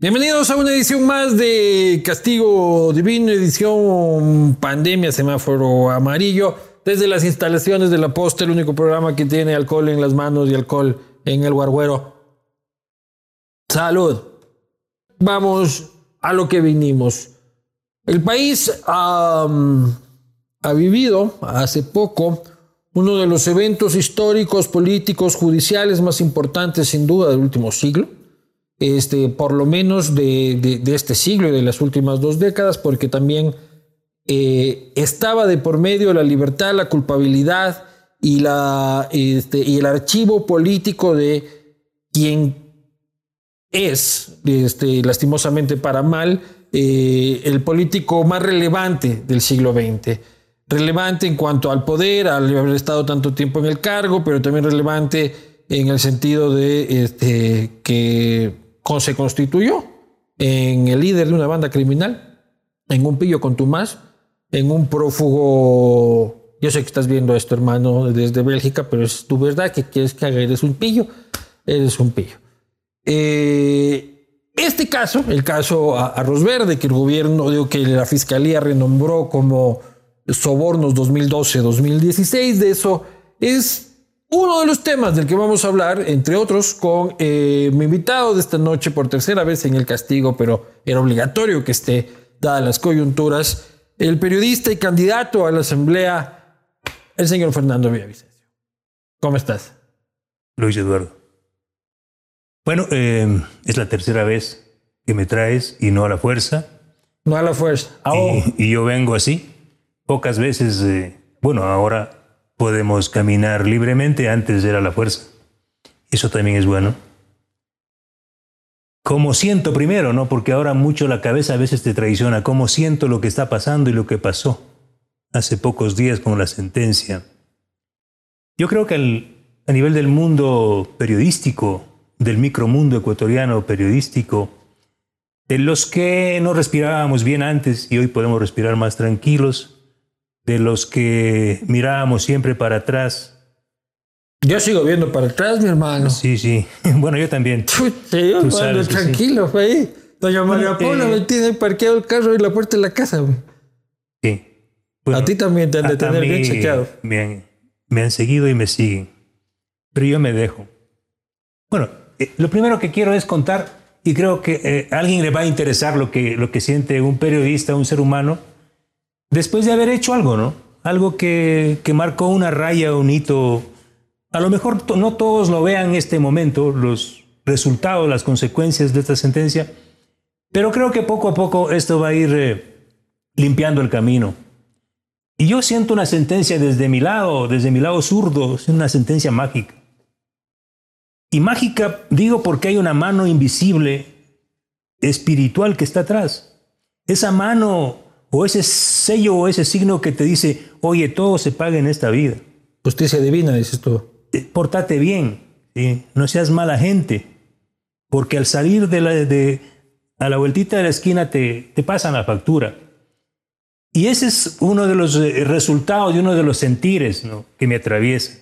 Bienvenidos a una edición más de Castigo Divino, edición Pandemia Semáforo Amarillo, desde las instalaciones de la Posta, el único programa que tiene alcohol en las manos y alcohol en el guarguero. Salud. Vamos a lo que vinimos. El país ha, ha vivido hace poco uno de los eventos históricos, políticos, judiciales más importantes sin duda del último siglo este, por lo menos de, este siglo y de las últimas dos décadas, porque también eh, estaba de por medio la libertad, la culpabilidad y, la, este, y el archivo político de quien es, este, lastimosamente para mal, eh, el político más relevante del siglo XX. Relevante en cuanto al poder, al haber estado tanto tiempo en el cargo, pero también relevante en el sentido de este, que se constituyó en el líder de una banda criminal, en un pillo con más, en un prófugo. Yo sé que estás viendo esto, hermano, desde Bélgica, pero es tu verdad que quieres que haga, eres un pillo, eres un pillo. Eh, este caso, el caso Arroz Verde, que el gobierno, digo que la fiscalía renombró como sobornos 2012-2016, de eso es uno de los temas del que vamos a hablar, entre otros, con eh, mi invitado de esta noche por tercera vez en el castigo, pero era obligatorio que esté, dadas las coyunturas, el periodista y candidato a la Asamblea, el señor Fernando Villavicencio. ¿Cómo estás? Luis Eduardo. Bueno, eh, es la tercera vez que me traes y no a la fuerza. No a la fuerza. Y, yo vengo así. Pocas veces, eh, bueno, ahora podemos caminar libremente, antes era la fuerza. Eso también es bueno. Como siento primero, ¿no? Porque ahora mucho la cabeza a veces te traiciona. Cómo siento lo que está pasando y lo que pasó hace pocos días con la sentencia. Yo creo que a nivel del mundo periodístico, del micromundo ecuatoriano periodístico, de los que no respirábamos bien antes y hoy podemos respirar más tranquilos, de los que mirábamos siempre para atrás. Yo sigo viendo para atrás, mi hermano. Sí, sí. Bueno, yo también. Sí, yo tranquilo, fue ahí. Doña María Paula me tiene parqueado el carro y la puerta de la casa. Sí. a ti también te han de tener bien chequeado. Me me han seguido y me siguen. Pero yo me dejo. Bueno, eh, lo primero que quiero es contar, y creo que eh, a alguien le va a interesar lo que, lo que siente un periodista, un ser humano, después de haber hecho algo, ¿no? Algo que, que marcó una raya, un hito. A lo mejor no todos lo vean en este momento, los resultados, las consecuencias de esta sentencia, pero creo que poco a poco esto va a ir eh, limpiando el camino. Y yo siento una sentencia desde mi lado, desde mi lado zurdo, es una sentencia mágica. Y mágica digo porque hay una mano invisible, espiritual que está atrás. Esa mano o ese sello o ese signo que te dice, oye, todo se paga en esta vida. Justicia divina, dices tú. Eh, portate bien, no seas mala gente, porque al salir de la, de, a la vueltita de la esquina te, te pasan la factura. Y ese es uno de los eh, resultados y uno de los sentires que me atraviesa.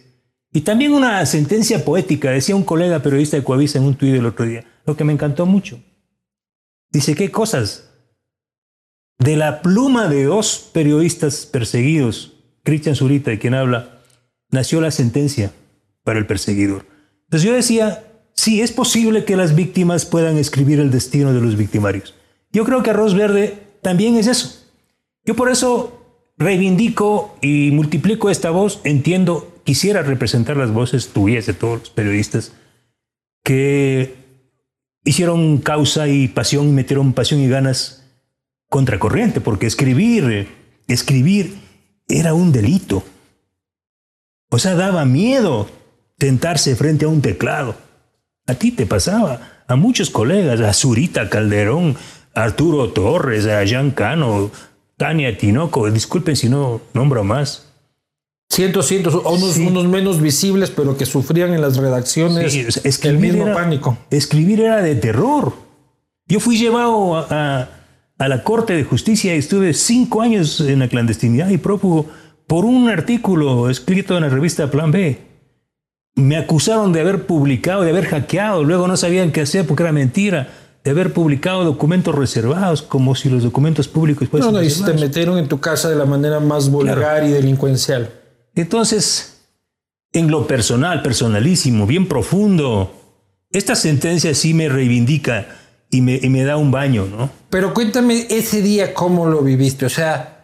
Y también una sentencia poética, decía un colega periodista de Coavisa en un tuit el otro día, lo que me encantó mucho. Dice, ¿qué cosas de la pluma de dos periodistas perseguidos, Cristian Zurita, de quien habla, nació la sentencia para el perseguidor. Entonces yo decía, sí, es posible que las víctimas puedan escribir el destino de los victimarios. Yo creo que Arroz Verde también es eso. Yo por eso reivindico y multiplico esta voz, entiendo, quisiera representar las voces tuyas de todos los periodistas que hicieron causa y pasión, metieron pasión y ganas contracorriente, porque escribir, escribir era un delito. O sea, daba miedo tentarse frente a un teclado. A ti te pasaba, a muchos colegas, a Zurita Calderón, a Arturo Torres, a Jean Cano, Tania Tinoco, disculpen si no nombro más. Cientos, cientos, unos, unos menos visibles, pero que sufrían en las redacciones el mismo pánico. Escribir era de terror. Yo fui llevado a a la Corte de Justicia y estuve cinco años en la clandestinidad y prófugo por un artículo escrito en la revista Plan B. Me acusaron de haber publicado, de haber hackeado, luego no sabían qué hacer porque era mentira. de haber publicado documentos reservados, como si los documentos públicos fuesen. No, no, y te metieron en tu casa de la manera más vulgar y delincuencial. Entonces, en lo personal, personalísimo, bien profundo, esta sentencia sí me reivindica y me, y me da un baño, ¿no? Pero cuéntame ese día cómo lo viviste, o sea,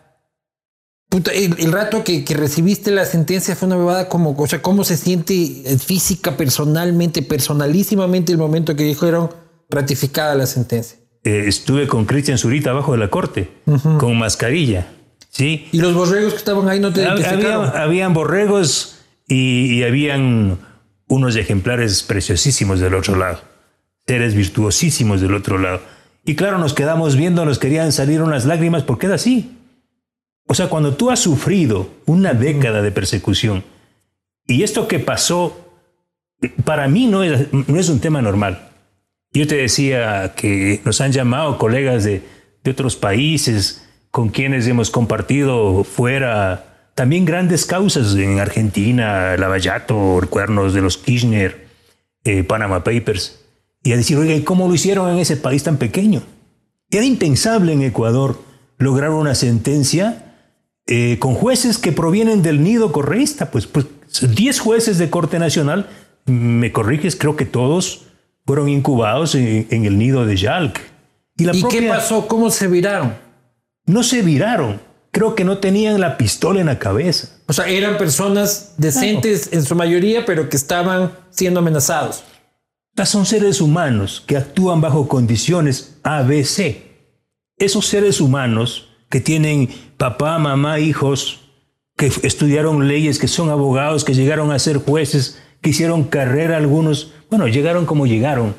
el, rato que, recibiste la sentencia fue una bebada como, o sea, cómo se siente eh, física, personalmente, personalísimamente el momento que dijeron ratificada la sentencia. Eh, estuve con Cristian Zurita abajo de la corte, con mascarilla, ¿sí? ¿Y los borregos que estaban ahí no te identificaron? habían borregos y, y habían unos ejemplares preciosísimos del otro lado, seres virtuosísimos del otro lado. Y claro, nos quedamos viendo, nos querían salir unas lágrimas porque era así. O sea, cuando tú has sufrido una década de persecución y esto que pasó, para mí no es, no es un tema normal. Yo te decía que nos han llamado colegas de, de otros países con quienes hemos compartido fuera también grandes causas en Argentina, Lavallato, Cuernos de los Kirchner, eh, Panama Papers, y a decir, oiga, ¿cómo lo hicieron en ese país tan pequeño? Era impensable en Ecuador lograr una sentencia eh, con jueces que provienen del nido correísta, pues, pues 10 jueces de Corte Nacional, me corriges, creo que todos fueron incubados en, el nido de Yalc. ¿Y, qué pasó? ¿Cómo se viraron? No se viraron. Creo que no tenían la pistola en la cabeza. O sea, eran personas decentes en su mayoría, pero que estaban siendo amenazados. Son seres humanos que actúan bajo condiciones ABC. Esos seres humanos que tienen papá, mamá, hijos, que estudiaron leyes, que son abogados, que llegaron a ser jueces, que hicieron carrera algunos, bueno, llegaron como llegaron,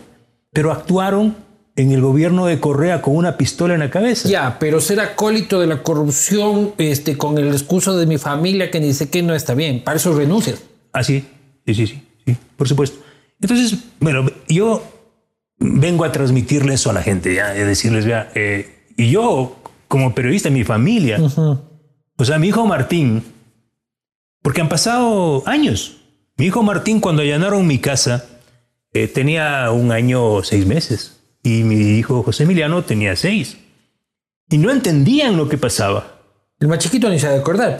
pero actuaron en el gobierno de Correa con una pistola en la cabeza. Ya, pero ser acólito de la corrupción este, con el excuso de mi familia que dice que no está bien, para eso renuncias. Ah, sí, sí, sí, sí, sí, por supuesto. Entonces, bueno, yo vengo a transmitirle eso a la gente, ya, a decirles, vea, eh, y yo como periodista, mi familia. O sea, mi hijo Martín, porque han pasado años. Mi hijo Martín, cuando allanaron mi casa, eh, tenía un año seis meses y mi hijo José Emiliano tenía seis. Y no entendían lo que pasaba. El más chiquito ni se de acordar.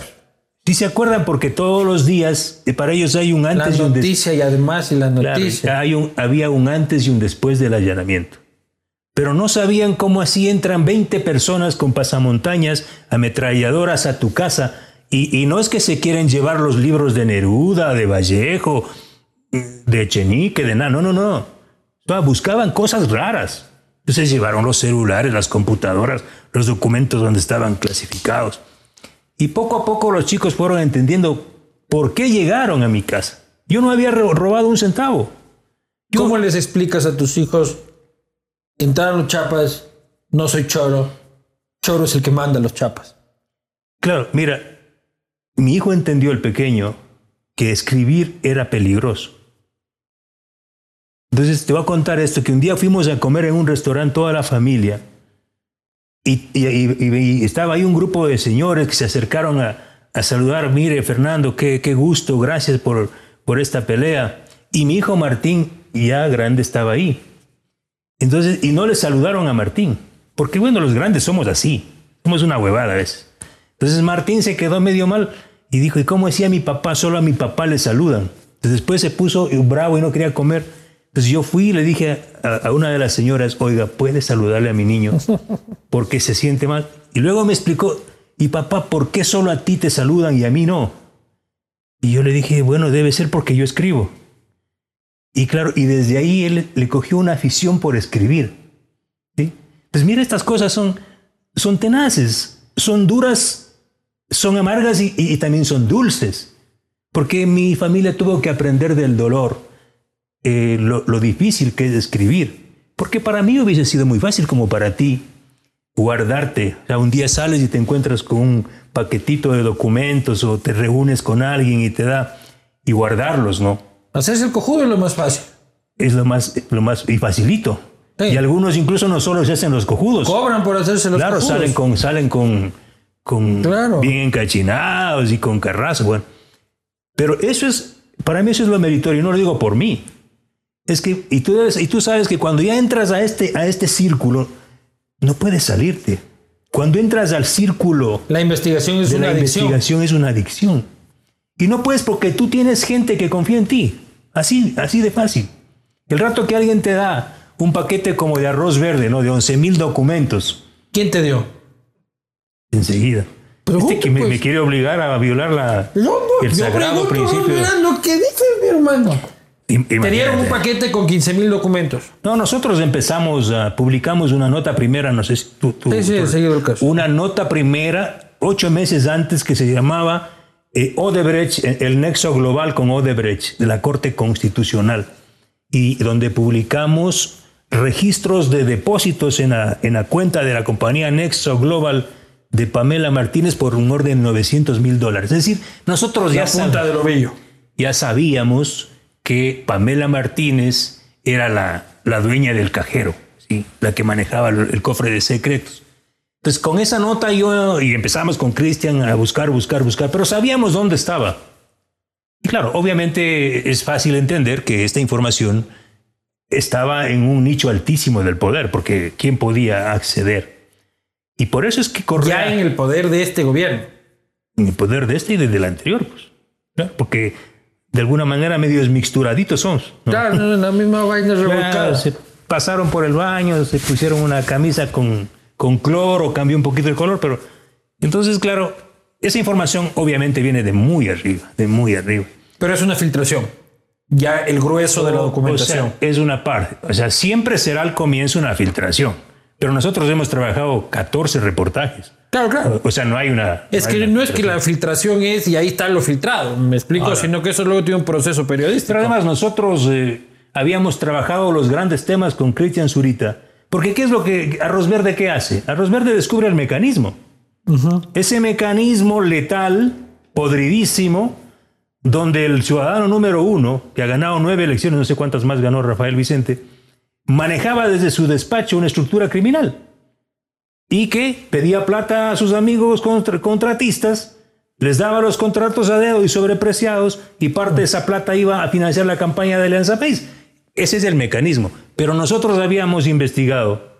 Sí se acuerdan porque todos los días eh, para ellos hay un antes y un después. y además y la noticia. hay un, había un antes y un después del allanamiento pero no sabían cómo así entran 20 personas con pasamontañas, ametralladoras a tu casa. Y, no es que se quieren llevar los libros de Neruda, de Vallejo, de Echenique, de nada, no, no, no. buscaban cosas raras. Entonces llevaron los celulares, las computadoras, los documentos donde estaban clasificados. Y poco a poco los chicos fueron entendiendo por qué llegaron a mi casa. Yo no había robado un centavo. ¿Cómo les explicas a tus hijos entraron los chapas, no soy choro, choro es el que manda los chapas. Claro, mira, mi hijo entendió el pequeño que escribir era peligroso. Entonces te voy a contar esto, que un día fuimos a comer en un restaurante toda la familia y, estaba ahí un grupo de señores que se acercaron a, saludar, mire Fernando, qué, qué gusto, gracias por, esta pelea. Y mi hijo Martín, ya grande, estaba ahí. Entonces, y no le saludaron a Martín, porque bueno, los grandes somos así, somos una huevada a veces. Entonces Martín se quedó medio mal y dijo, ¿y cómo decía mi papá? Solo a mi papá le saludan. Después se puso bravo y no quería comer. Entonces yo fui y le dije a, una de las señoras, oiga, ¿puede saludarle a mi niño? Porque se siente mal. Y luego me explicó, ¿y papá, por qué solo a ti te saludan y a mí no? Y yo le dije, bueno, debe ser porque yo escribo. Y claro, y desde ahí él le cogió una afición por escribir. ¿sí? Pues mira, estas cosas son, son tenaces, son duras, son amargas y, también son dulces. Porque mi familia tuvo que aprender del dolor, eh, lo, lo difícil que es escribir. Porque para mí hubiese sido muy fácil como para ti guardarte. O sea, un día sales y te encuentras con un paquetito de documentos o te reúnes con alguien y te da y guardarlos, ¿no? Hacerse el cojudo es lo más fácil. Es lo más, lo más y facilito. Y algunos incluso no solo se hacen los cojudos. Cobran por hacerse los cojudos. Claro, salen con, salen con, con bien encachinados y con carrazo. Bueno. Pero eso es, para mí eso es lo meritorio, no lo digo por mí. Es que, y tú, debes- y tú sabes que cuando ya entras a este, a este círculo, no puedes salirte. Cuando entras al círculo La investigación es de una la adicción. investigación es una adicción. Y no puedes porque tú tienes gente que confía en ti. Así, así de fácil. El rato que alguien te da un paquete como de arroz verde, ¿no? De 11 mil documentos, ¿Quién te dio? enseguida. Pregunta, este que me, pues. me quiere obligar a violar la, No, no, el yo sagrado pregunto, principio. lo que dices, mi hermano. Im- Te dieron un imagínate. paquete con 15 mil documentos. No, nosotros empezamos, a- publicamos una nota primera, no sé si tú... tú- Sí, sí, tú- el caso. Una nota primera, ocho meses antes, que se llamaba eh, Odebrecht, eh, el nexo global con Odebrecht, de la Corte Constitucional, y donde publicamos registros de depósitos en la, en la cuenta de la compañía Nexo Global de Pamela Martínez por un orden de 900 mil dólares. Es decir, nosotros ya La punta sab- del ovillo. ya sabíamos que Pamela Martínez era la, la dueña del cajero, ¿sí? la que manejaba el, el cofre de secretos. Entonces, con esa nota yo, y empezamos con Cristian a buscar, buscar, buscar, pero sabíamos dónde estaba. Y claro, obviamente es fácil entender que esta información estaba en un nicho altísimo del poder, porque ¿quién podía acceder? Y por eso es que Correa Ya en el poder de este gobierno. en el poder de este y del anterior, pues. ¿no? Porque de alguna manera medios mixturaditos somos. ¿no? Claro, la misma vaina Claro, revolcada. se pasaron por el baño, se pusieron una camisa con, con cloro, cambió un poquito el color, pero entonces, claro, esa información obviamente viene de muy arriba, de muy arriba. Pero es una filtración. Ya el grueso de la documentación. O sea, es una parte. O sea, siempre será al comienzo una filtración. Pero nosotros hemos trabajado 14 reportajes. Claro, claro. O sea, no hay una. Es que no es que la filtración es y ahí está lo filtrado, me explico, Ahora. sino que eso luego tiene un proceso periodístico. Pero además nosotros eh, habíamos trabajado los grandes temas con Cristian Zurita. Porque ¿qué es lo que Arroz Verde qué hace? Arroz Verde descubre el mecanismo. Ese mecanismo letal, podridísimo, donde el ciudadano número uno, que ha ganado nueve elecciones, no sé cuántas más ganó Rafael Vicente, manejaba desde su despacho una estructura criminal y que pedía plata a sus amigos contra- contratistas, les daba los contratos a dedo y sobrepreciados y parte de esa plata iba a financiar la campaña de Alianza País. Ese es el mecanismo. Pero nosotros habíamos investigado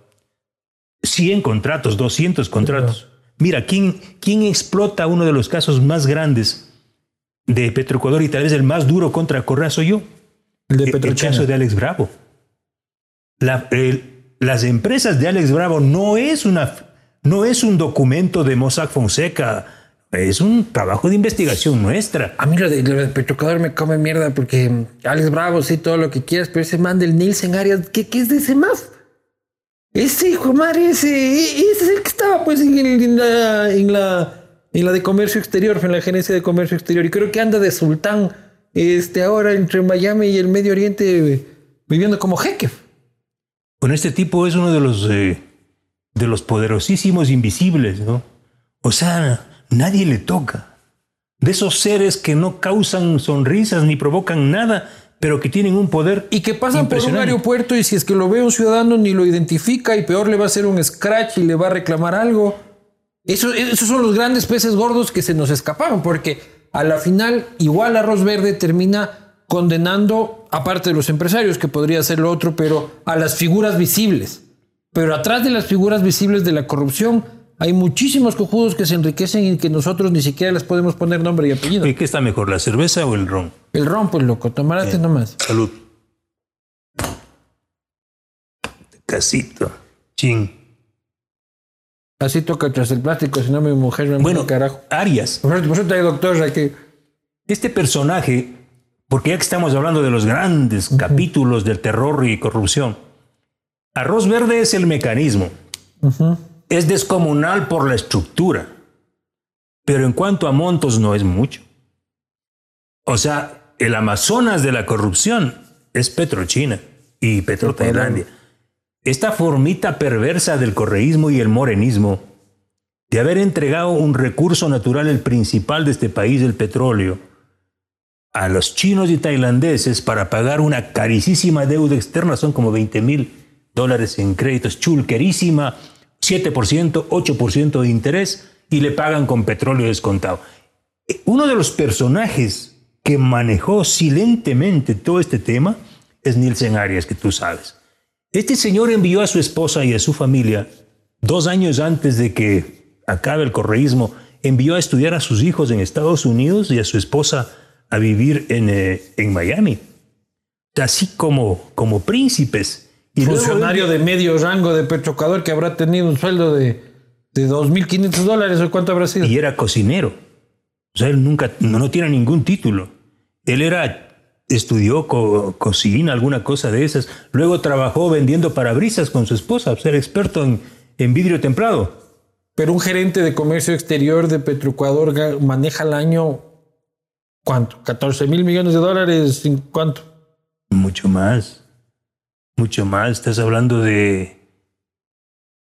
100 contratos, 200 contratos. Mira, ¿quién, ¿quién explota uno de los casos más grandes de Petroecuador y tal vez el más duro contra Correa soy yo? el de El- caso de Alex Bravo. La- el- las empresas de Alex Bravo no es, una, no es un documento de Mossack Fonseca, es un trabajo de investigación nuestra. A mí lo de, me come mierda porque mm, Alex Bravo, sí, todo lo que quieras, pero ese man del Nielsen Arias, ¿qué, qué es de ese MAF? Ese hijo madre, ese, e- ese es el que estaba pues en la, en, la, en la de comercio exterior, en la gerencia de comercio exterior. Y creo que anda de sultán este, ahora entre Miami y el Medio Oriente eh, viviendo como jeque. Con este tipo es uno de los, eh, de los poderosísimos invisibles, ¿no? O sea, nadie le toca. De esos seres que no causan sonrisas ni provocan nada, pero que tienen un poder Y que pasan por un aeropuerto y si es que lo ve un ciudadano ni lo identifica y peor le va a hacer un scratch y le va a reclamar algo. Eso, esos son los grandes peces gordos que se nos escaparon porque a la final igual Arroz Verde termina condenando, aparte de los empresarios, que podría ser lo otro, pero a las figuras visibles. Pero atrás de las figuras visibles de la corrupción hay muchísimos cojudos que se enriquecen y que nosotros ni siquiera les podemos poner nombre y apellido. Oye, ¿Qué está mejor, la cerveza o el ron? El ron, pues loco, tomarate nomás. Salud. Casito. Chin. Así toca tras el plástico, si no mi mujer me Bueno, carajo. Arias, Por cierto, por doctor aquí. este personaje, porque ya que estamos hablando de los grandes capítulos del terror y corrupción, Arroz Verde es el mecanismo. Es descomunal por la estructura, pero en cuanto a montos no es mucho. O sea, el Amazonas de la corrupción es Petrochina y Petrotailandia. Esta formita perversa del correísmo y el morenismo de haber entregado un recurso natural, el principal de este país, el petróleo, a los chinos y tailandeses para pagar una carísima deuda externa, son como 20 mil dólares en créditos, chulquerísima, 7%, 8% de interés, y le pagan con petróleo descontado. Uno de los personajes que manejó silentemente todo este tema es Nielsen Arias, que tú sabes. Este señor envió a su esposa y a su familia, dos años antes de que acabe el correísmo, envió a estudiar a sus hijos en Estados Unidos y a su esposa a vivir en, eh, en Miami. Así como, como príncipes. Y Funcionario de medio rango de Petrocador que habrá tenido un sueldo de, de 2.500 dólares o cuánto habrá sido. Y era cocinero. O sea, él nunca, no, no tiene ningún título. Él era, estudió cocina, alguna cosa de esas. Luego trabajó vendiendo parabrisas con su esposa, ser experto en, en vidrio templado. Pero un gerente de comercio exterior de Petroecuador maneja al año, ¿cuánto? ¿14 mil millones de dólares? ¿Cuánto? Mucho más. Mucho más. Estás hablando de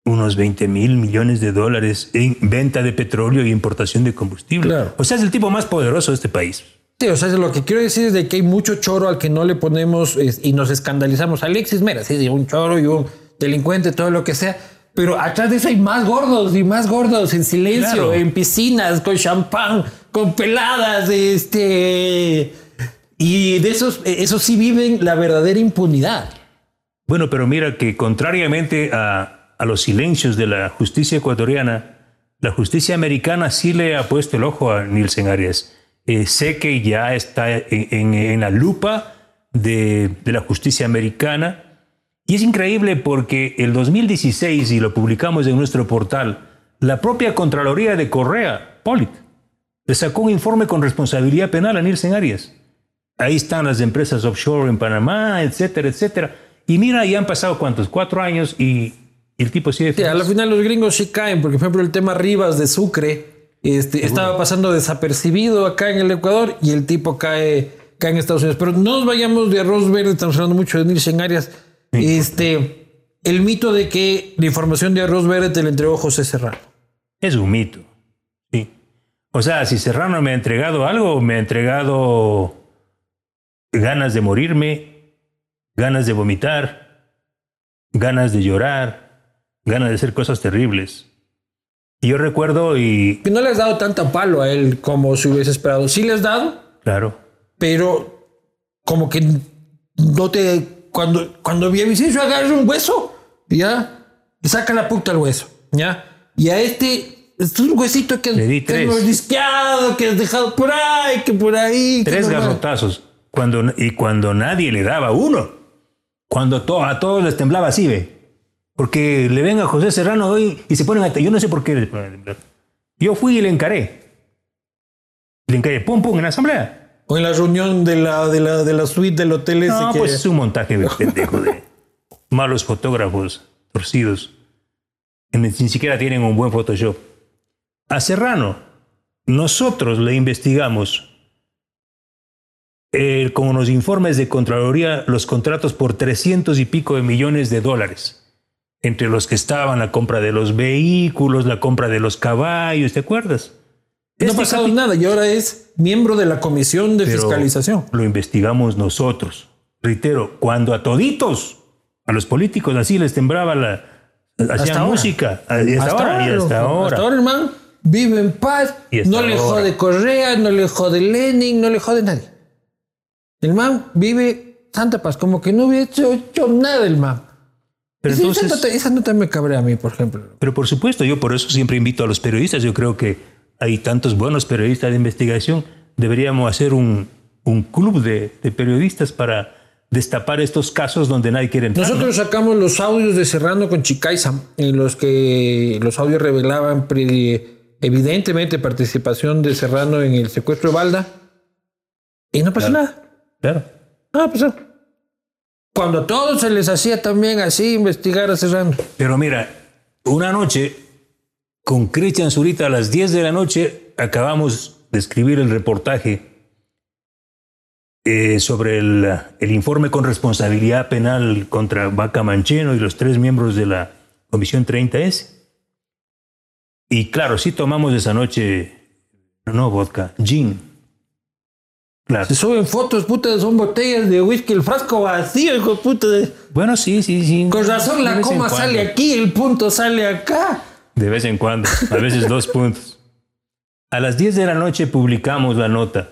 unos 20 mil millones de dólares en venta de petróleo y importación de combustible. O sea, es el tipo más poderoso de este país. Sí, o sea, lo que quiero decir es de que hay mucho choro al que no le ponemos y nos escandalizamos. Alexis Mera, sí, un choro y un delincuente, todo lo que sea pero atrás de eso hay más gordos y más gordos en silencio, en piscinas, con champán, con peladas, este. Y de esos, esos sí viven la verdadera impunidad. Bueno, pero mira que contrariamente a, a los silencios de la justicia ecuatoriana, la justicia americana sí le ha puesto el ojo a Nielsen Arias. Eh, sé que ya está en, en, la lupa de, de la justicia americana y es increíble porque el 2016, y lo publicamos en nuestro portal, la propia Contraloría de Correa, Polit, le sacó un informe con responsabilidad penal a Nielsen Arias. Ahí están las empresas offshore en Panamá, etcétera, etcétera. Y mira, ya han pasado cuántos, cuatro años y, el tipo sigue. Sí, al final los gringos sí caen, porque por ejemplo el tema Rivas de Sucre este, estaba pasando desapercibido acá en el Ecuador y el tipo cae, cae en Estados Unidos. Pero no nos vayamos de arroz verde, estamos hablando mucho de Nielsen Arias este, el mito de que la información de arroz verde te la entregó José Serrano. Es un mito. Sí. O sea, si Serrano me ha entregado algo, me ha entregado ganas de morirme, ganas de vomitar, ganas de llorar, ganas de hacer cosas terribles. Y yo recuerdo y... No le has dado tanta palo a él como si hubiese esperado. Sí le has dado. Claro. Pero como que no te cuando, cuando Villavicencio agarra un hueso, ya, le saca la puta al hueso, ya. Y a este, es un huesito que, que hemos disqueado, que has dejado por ahí, que por ahí. Tres garrotazos. Cuando, y cuando nadie le daba uno. Cuando a todos les temblaba así, ve. Porque le ven a José Serrano hoy y se ponen a... Yo no sé por qué. Yo fui y le encaré. Le encaré, pum, pum, en la asamblea. O en la reunión de la, de la, de la suite del hotel ese No, pues es un montaje de pendejo de malos fotógrafos torcidos. Que ni siquiera tienen un buen Photoshop. A Serrano, nosotros le investigamos eh, con los informes de Contraloría los contratos por 300 y pico de millones de dólares. Entre los que estaban la compra de los vehículos, la compra de los caballos, ¿te acuerdas? No ha este pasado nada y ahora es miembro de la comisión de fiscalización. Lo investigamos nosotros. Reitero, cuando a toditos, a los políticos así les temblaba la hacían música. Hasta, ahora, y hasta ahora. Hasta ahora, hermano, vive en paz. No le jode Correa, no le jode Lenin, no le jode nadie. El man vive santa paz, como que no hubiera hecho, nada el man. Pero entonces, esa, nota, esa nota me cabrea a mí, por ejemplo. Pero por supuesto, yo por eso siempre invito a los periodistas. Yo creo que hay tantos buenos periodistas de investigación, deberíamos hacer un, un club de, de, periodistas para destapar estos casos donde nadie quiere entrar. Nosotros sacamos los audios de Serrano con Chicaiza, en los que los audios revelaban evidentemente participación de Serrano en el secuestro de Balda, y no pasó nada. Claro. No pasó. Cuando a todos se les hacía también así investigar a Serrano. Pero mira, una noche con Cristian Zurita a las 10 de la noche acabamos de escribir el reportaje eh, sobre el, el, informe con responsabilidad penal contra Vaca Mancheno y los tres miembros de la Comisión 30S. Y claro, sí tomamos esa noche, no vodka, gin. Claro. Se suben fotos, puta, son botellas de whisky, el frasco vacío, hijo puta. Bueno, sí, sí, sí. Con razón la coma sale aquí, el punto sale acá. De vez en cuando, a veces dos puntos. A las 10 de la noche publicamos la nota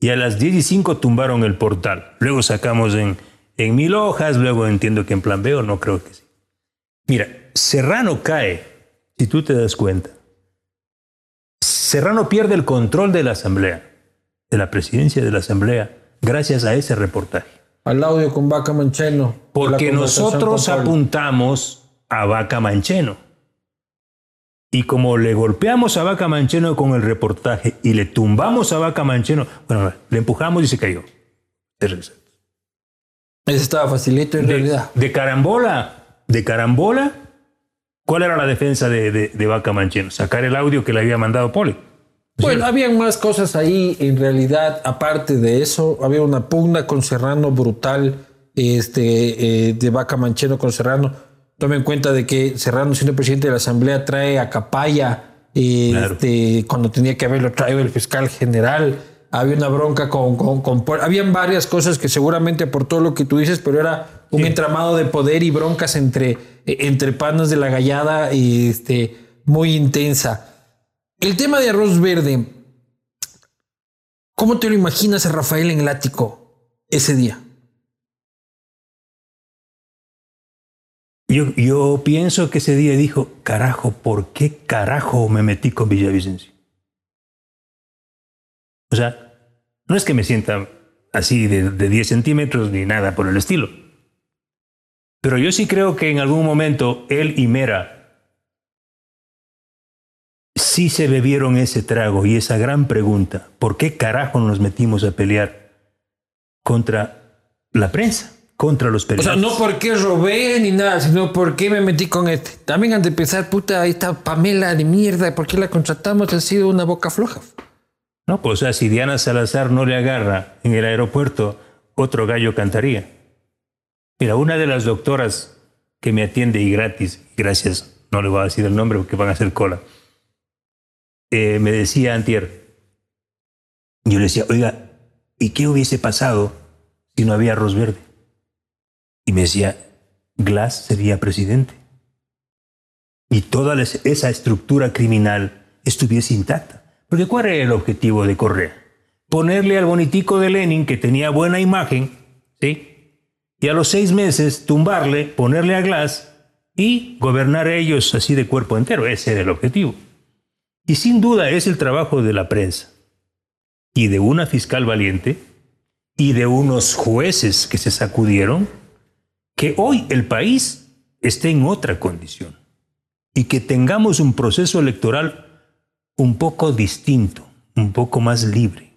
y a las 10 y 5 tumbaron el portal. Luego sacamos en, en mil hojas, luego entiendo que en plan B o no creo que sí. Mira, Serrano cae, si tú te das cuenta. Serrano pierde el control de la Asamblea, de la presidencia de la Asamblea, gracias a ese reportaje. Al audio con Vaca Mancheno. Porque nosotros apuntamos a Vaca Mancheno. Y como le golpeamos a Vaca Mancheno con el reportaje y le tumbamos a Vaca Mancheno, bueno, le empujamos y se cayó. Ese estaba facilito en realidad. De carambola, de carambola, ¿cuál era la defensa de, Vaca Mancheno? Sacar el audio que le había mandado Poli. Bueno, había más cosas ahí, en realidad, aparte de eso, había una pugna con Serrano brutal, este, eh, de Vaca Mancheno con Serrano Tome en cuenta de que Serrano, siendo presidente de la Asamblea, trae a Capaya este, cuando tenía que haberlo traído el fiscal general. Había una bronca con, con, Habían varias cosas que seguramente por todo lo que tú dices, pero era un entramado de poder y broncas entre, e, entre panas de la gallada y este, muy intensa. El tema de arroz verde, ¿cómo te lo imaginas a Rafael en el ático ese día? Yo, yo pienso que ese día dijo, carajo, ¿por qué carajo me metí con Villavicencio? O sea, no es que me sienta así de, de 10 centímetros ni nada por el estilo. Pero yo sí creo que en algún momento él y Mera sí se bebieron ese trago y esa gran pregunta, ¿por qué carajo nos metimos a pelear contra la prensa? Contra los periodistas. O sea, no porque robé ni nada, sino porque me metí con este. También antes de empezar, puta, está Pamela de mierda, ¿por qué la contratamos? Ha sido una boca floja. No, pues o sea, si Diana Salazar no le agarra en el aeropuerto, otro gallo cantaría. Mira, una de las doctoras que me atiende y gratis, gracias, no le voy a decir el nombre porque van a hacer cola, eh, me decía antier, yo le decía, oiga, ¿y qué hubiese pasado si no había arroz verde? Y me decía, Glass sería presidente. Y toda esa estructura criminal estuviese intacta. Porque ¿cuál era el objetivo de Correa? Ponerle al bonitico de Lenin, que tenía buena imagen, ¿sí? Y a los seis meses tumbarle, ponerle a Glass y gobernar a ellos así de cuerpo entero. Ese era el objetivo. Y sin duda es el trabajo de la prensa y de una fiscal valiente y de unos jueces que se sacudieron que hoy el país esté en otra condición y que tengamos un proceso electoral un poco distinto, un poco más libre.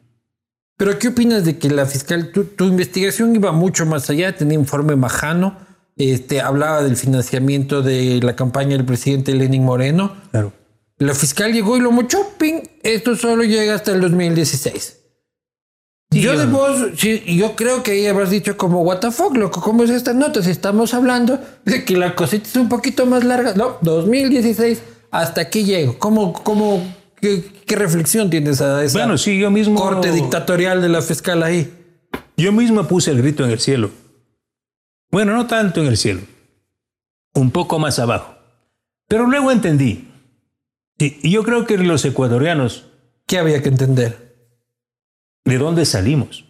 Pero ¿qué opinas de que la fiscal, tu, investigación iba mucho más allá, tenía informe majano, este, hablaba del financiamiento de la campaña del presidente Lenin Moreno? Claro. La fiscal llegó y lo mochó, ping, esto solo llega hasta el 2016 yo de vos, yo creo que ahí habrás dicho como, what the fuck, loco, ¿cómo es esta nota? Si estamos hablando de que la cosita es un poquito más larga. No, 2016, ¿hasta aquí llego? ¿Cómo, cómo, qué, reflexión tienes a esa bueno, sí, yo mismo, corte dictatorial de la fiscal ahí? Yo mismo puse el grito en el cielo. Bueno, no tanto en el cielo, un poco más abajo. Pero luego entendí. Y yo creo que los ecuatorianos... ¿Qué había que entender? ¿De dónde salimos?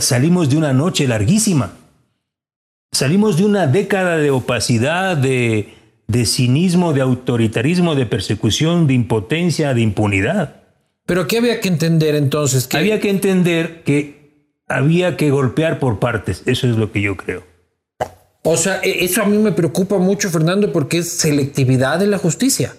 Salimos de una noche larguísima. Salimos de una década de opacidad, de, de cinismo, de autoritarismo, de persecución, de impotencia, de impunidad. Pero ¿qué había que entender entonces? Que... Había que entender que había que golpear por partes. Eso es lo que yo creo. O sea, e, eso a mí me preocupa mucho, Fernando, porque es selectividad de la justicia.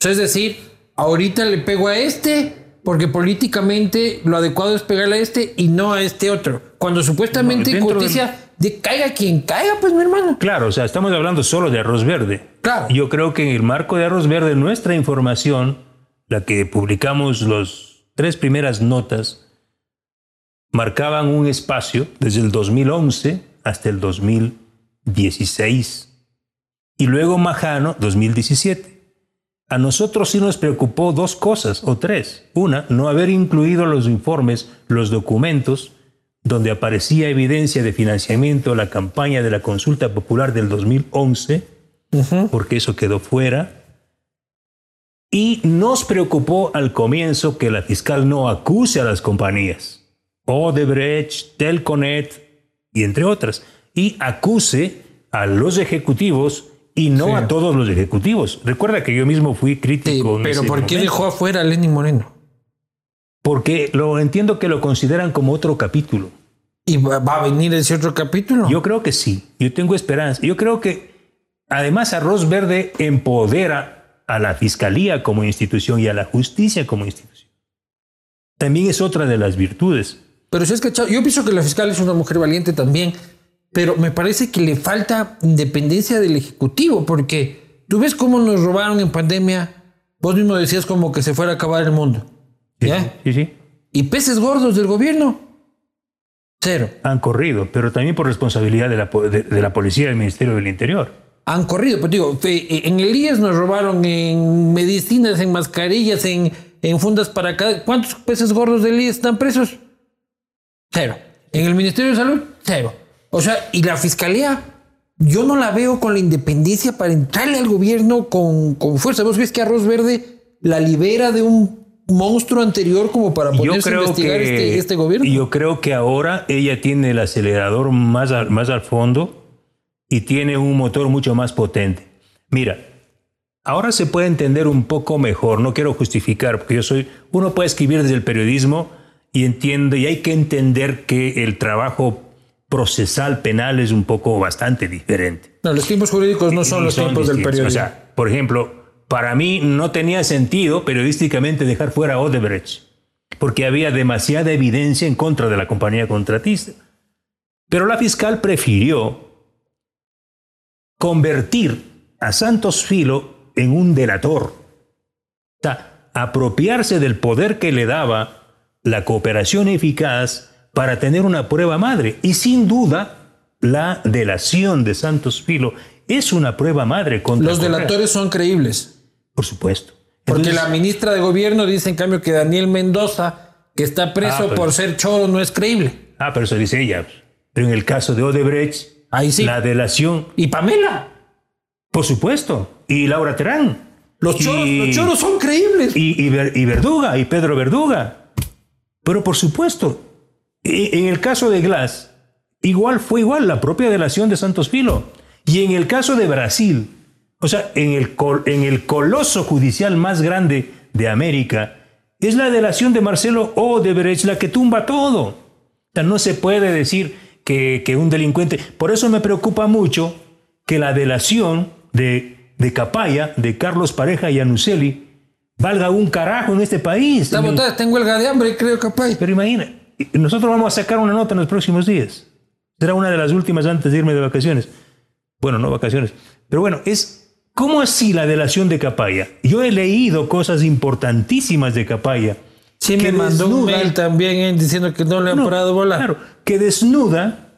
es decir, ahorita le pego a este, porque políticamente lo adecuado es pegarle a este y no a este otro. Cuando supuestamente justicia de caiga quien caiga, pues mi hermano. Claro, o sea, estamos hablando solo de arroz verde. Claro. Yo creo que en el marco de arroz verde, nuestra información, la que publicamos las tres primeras notas, marcaban un espacio desde el 2011 hasta el 2016. Y luego Majano, 2017. A nosotros sí nos preocupó dos cosas, o tres. Una, no haber incluido los informes, los documentos, donde aparecía evidencia de financiamiento a la campaña de la consulta popular del 2011, porque eso quedó fuera. Y nos preocupó al comienzo que la fiscal no acuse a las compañías. Odebrecht, Telconet, y entre otras, y acuse a los ejecutivos y no Sí. a todos los ejecutivos. Recuerda que yo mismo fui Sí, crítico. en pero ¿por qué dejó afuera a Lenin Moreno? Porque lo entiendo que lo consideran como otro capítulo. ¿Y va a venir ese otro capítulo? Yo creo que sí. Yo tengo esperanza. Yo creo que además Arroz Verde empodera a la fiscalía como institución y a la justicia como institución. También es otra de las virtudes. Pero si es cachado, yo pienso que la fiscal es una mujer valiente también, pero me parece que le falta independencia del Ejecutivo, porque tú ves cómo nos robaron en pandemia, vos mismo decías como que se fuera a acabar el mundo. ¿Ya? Sí, sí. Y peces gordos del gobierno, cero. Han corrido, pero también por responsabilidad de la, de, de la policía y del Ministerio del Interior. Han corrido, pero digo, fe- en el IES nos robaron en medicinas, en mascarillas, en, en fundas para cada... ¿Cuántos peces gordos del IES están presos? Cero. En el Ministerio de Salud, cero. O sea, y la Fiscalía, yo no la veo con la independencia para entrarle al gobierno con, con fuerza. ¿Vos ves que Arroz Verde la libera de un monstruo anterior como para ponerse a investigar que, este, este gobierno? yo creo que ahora ella tiene el acelerador más al, más al fondo y tiene un motor mucho más potente. Mira, ahora se puede entender un poco mejor, no quiero justificar, porque yo soy, uno puede escribir desde el periodismo y entiende, y hay que entender que el trabajo procesal penal es un poco bastante diferente. No, los tiempos jurídicos no son Y los tiempos del periodismo. O sea, por ejemplo, para mí no tenía sentido periodísticamente dejar fuera a Odebrecht, porque había demasiada evidencia en contra de la compañía contratista. Pero la fiscal prefirió convertir a Santos Filo en un delator. O sea, apropiarse del poder que le daba la cooperación eficaz para tener una prueba madre. Y sin duda, la delación de Santos Filo es una prueba madre contra los Correa. delatores son creíbles. Por supuesto. Porque la ministra de Gobierno dice en cambio que Daniel Mendoza, que está preso Ah, pero- por ser choro, no es creíble. Ah, pero eso dice ella. Pero en el caso de Odebrecht, Ahí sí. la delación, Y Pamela. por supuesto. Y Laura Terán. Los choros, Y- los choros son creíbles. y, y y Verduga, y Pedro Verduga. Pero por supuesto, en el caso de Glass, igual fue igual la propia delación de Santos Filo. Y en el caso de Brasil, o sea, en el, en el coloso judicial más grande de América, es la delación de Marcelo Odebrecht la que tumba todo. O sea, no se puede decir que, que un delincuente... Por eso me preocupa mucho que la delación de, de Capaya, de Carlos Pareja y Anuceli, valga un carajo en este país. Está en huelga de hambre, creo, capaz. Pero imagina, nosotros vamos a sacar una nota en los próximos días. Será una de las últimas antes de irme de vacaciones. Bueno, no vacaciones. Pero bueno, es ¿cómo así la delación de Capaya? Yo he leído cosas importantísimas de Capaya. Sí, que me mandó un desnuda- mail también eh, diciendo que no le han No, parado bola. Claro, que desnuda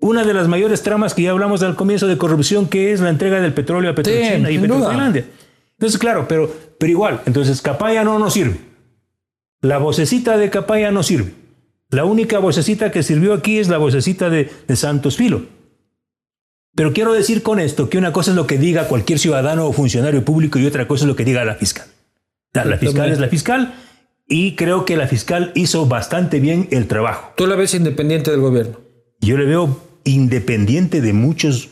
una de las mayores tramas que ya hablamos al comienzo de corrupción, que es la entrega del petróleo a Petrochina y sin duda. Petrofinlandia. Entonces, claro, pero, pero igual, entonces Capaya no nos sirve. La vocecita de Capaya no sirve. La única vocecita que sirvió aquí es la vocecita de, de Santos Filo. Pero quiero decir con esto que una cosa es lo que diga cualquier ciudadano o funcionario público y otra cosa es lo que diga la fiscal. La, la fiscal es la fiscal y creo que la fiscal hizo bastante bien el trabajo. Tú la ves independiente del gobierno. Yo le veo independiente de muchos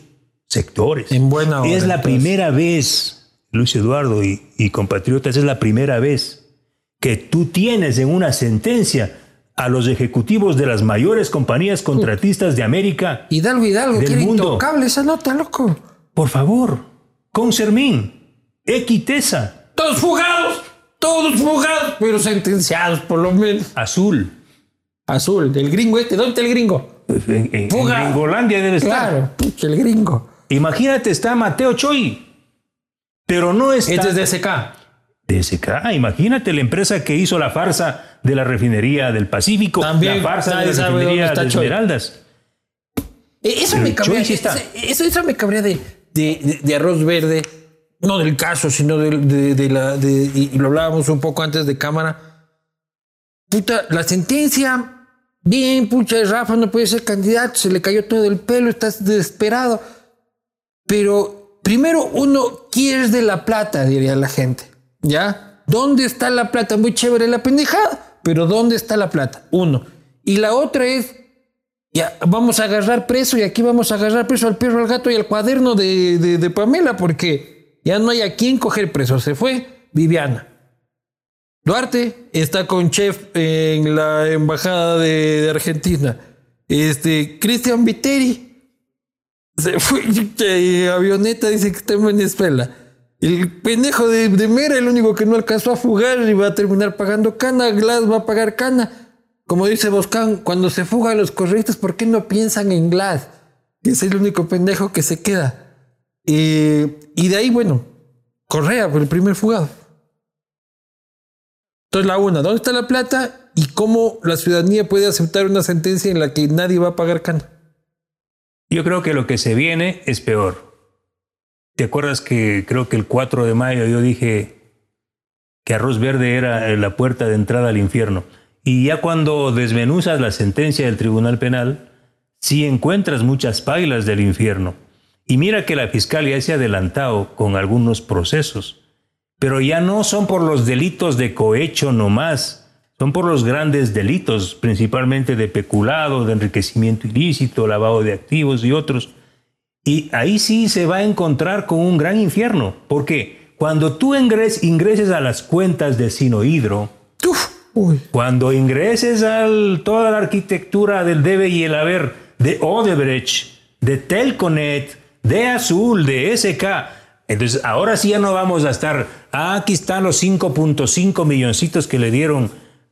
sectores. En buena hora, Es la entonces. primera vez, Luis Eduardo y, y compatriotas, es la primera vez que tú tienes en una sentencia a los ejecutivos de las mayores compañías contratistas de América. Hidalgo, Hidalgo, Del mundo. intocable esa nota, loco. Por favor, Concermín, Equitesa, Todos fugados, todos fugados, pero sentenciados por lo menos. Azul. Azul, del gringo este, ¿dónde está el gringo? En, en- Fuga. en Gringolandia debe estar. Claro, el gringo. Imagínate, está Mateo Choi. Pero no está. Este es de SK. DSK, Ah, imagínate la empresa que hizo la farsa de la refinería del Pacífico, También la farsa de la refinería de. Esmeraldas. Eh, Eso me cabría, eso, eso me cabría de, de, de- de arroz verde, no del caso, sino de, de- de la. de- y y lo hablábamos un poco antes de cámara. Puta, la sentencia, bien, pucha, Rafa no puede ser candidato, se le cayó todo el pelo, estás desesperado. Pero primero uno quiere de la plata, diría la gente. ¿Ya? ¿Dónde está la plata? Muy chévere la pendejada, pero ¿dónde está la plata? Uno. Y la otra es, ya vamos a agarrar preso y aquí vamos a agarrar preso al perro, al gato y al cuaderno de, de, Pamela porque ya no hay a quién coger preso. Se fue Viviana. Duarte está con Chef en la embajada de, de Argentina. Este, Cristian Viteri se fue avioneta, dice que está en Venezuela. El pendejo de, Mera, el único que no alcanzó a fugar y va a terminar pagando cana. Glass va a pagar cana. Como dice Boscan, cuando se fugan los correctos, ¿por qué no piensan en Glass? Que es el único pendejo que se queda. Eh, y de ahí, bueno, Correa por el primer fugado. Entonces, la una, ¿dónde está la plata? ¿Y cómo la ciudadanía puede aceptar una sentencia en la que nadie va a pagar cana? Yo creo que lo que se viene es peor. ¿Te acuerdas que creo que el 4 de mayo yo dije que Arroz Verde era la puerta de entrada al infierno? Y ya cuando desmenuzas la sentencia del Tribunal Penal, sí encuentras muchas pailas del infierno. Y mira que la fiscalía se ha adelantado con algunos procesos, pero ya no son por los delitos de cohecho nomás, son por los grandes delitos, principalmente de peculado, de enriquecimiento ilícito, lavado de activos y otros. Y ahí sí se va a encontrar con un gran infierno. porque Cuando tú ingreses a las cuentas de Sinohidro, cuando ingreses a toda la arquitectura del debe y el haber de Odebrecht, de Telconet, de Azul, de SK, entonces ahora sí ya no vamos a estar, ah, aquí están los 5.5 milloncitos que le dieron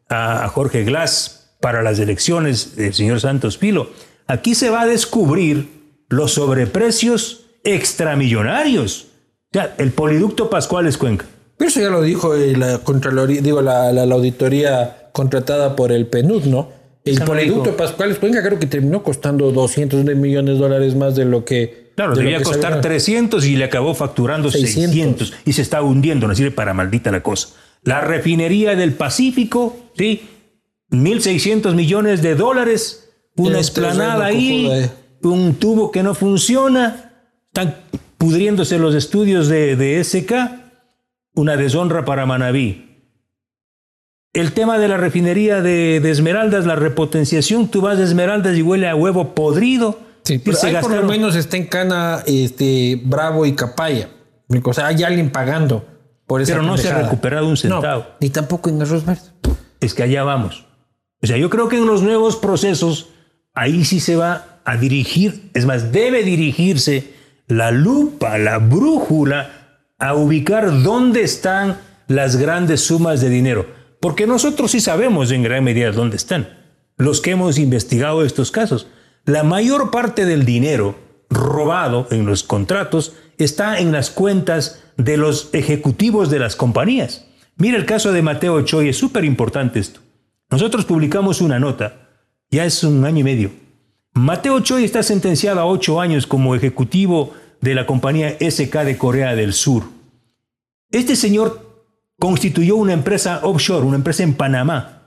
a Jorge Glass para las elecciones del señor Santos Pilo. Aquí se va a descubrir los sobreprecios extramillonarios. O el poliducto Pascual es Cuenca. Pero eso ya lo dijo eh, la Contraloría, digo, la, auditoría contratada por el PNUD, ¿no? El poliducto Pascual es Cuenca creo que terminó costando 200 millones de dólares más de lo que... Claro, debía costar 300 y le acabó facturando 600. y se está hundiendo, no sirve para maldita la cosa. La refinería del Pacífico, ¿sí? 1.600 millones de dólares, una esplanada ahí un tubo que no funciona, están pudriéndose los estudios de, SK, una deshonra para Manabí. El tema de la refinería de, Esmeraldas, la repotenciación, tú vas de Esmeraldas y huele a huevo podrido. Sí, pero por lo menos está en Cana este, Bravo y Capaya. O sea, hay alguien pagando por esa Pero no se ha recuperado un centavo. ni tampoco en Arroz Verde. Es que allá vamos. O sea, yo creo que en los nuevos procesos, ahí sí se va a dirigir, es más, debe dirigirse la lupa, la brújula a ubicar dónde están las grandes sumas de dinero. Porque nosotros sí sabemos en gran medida dónde están, los que hemos investigado estos casos. La mayor parte del dinero robado en los contratos está en las cuentas de los ejecutivos de las compañías. Mira el caso de Mateo Choi, es súper importante esto. Nosotros publicamos una nota, ya es un año y medio, Mateo Choi está sentenciado a ocho años como ejecutivo de la compañía SK de Corea del Sur. Este señor constituyó una empresa offshore, una empresa en Panamá,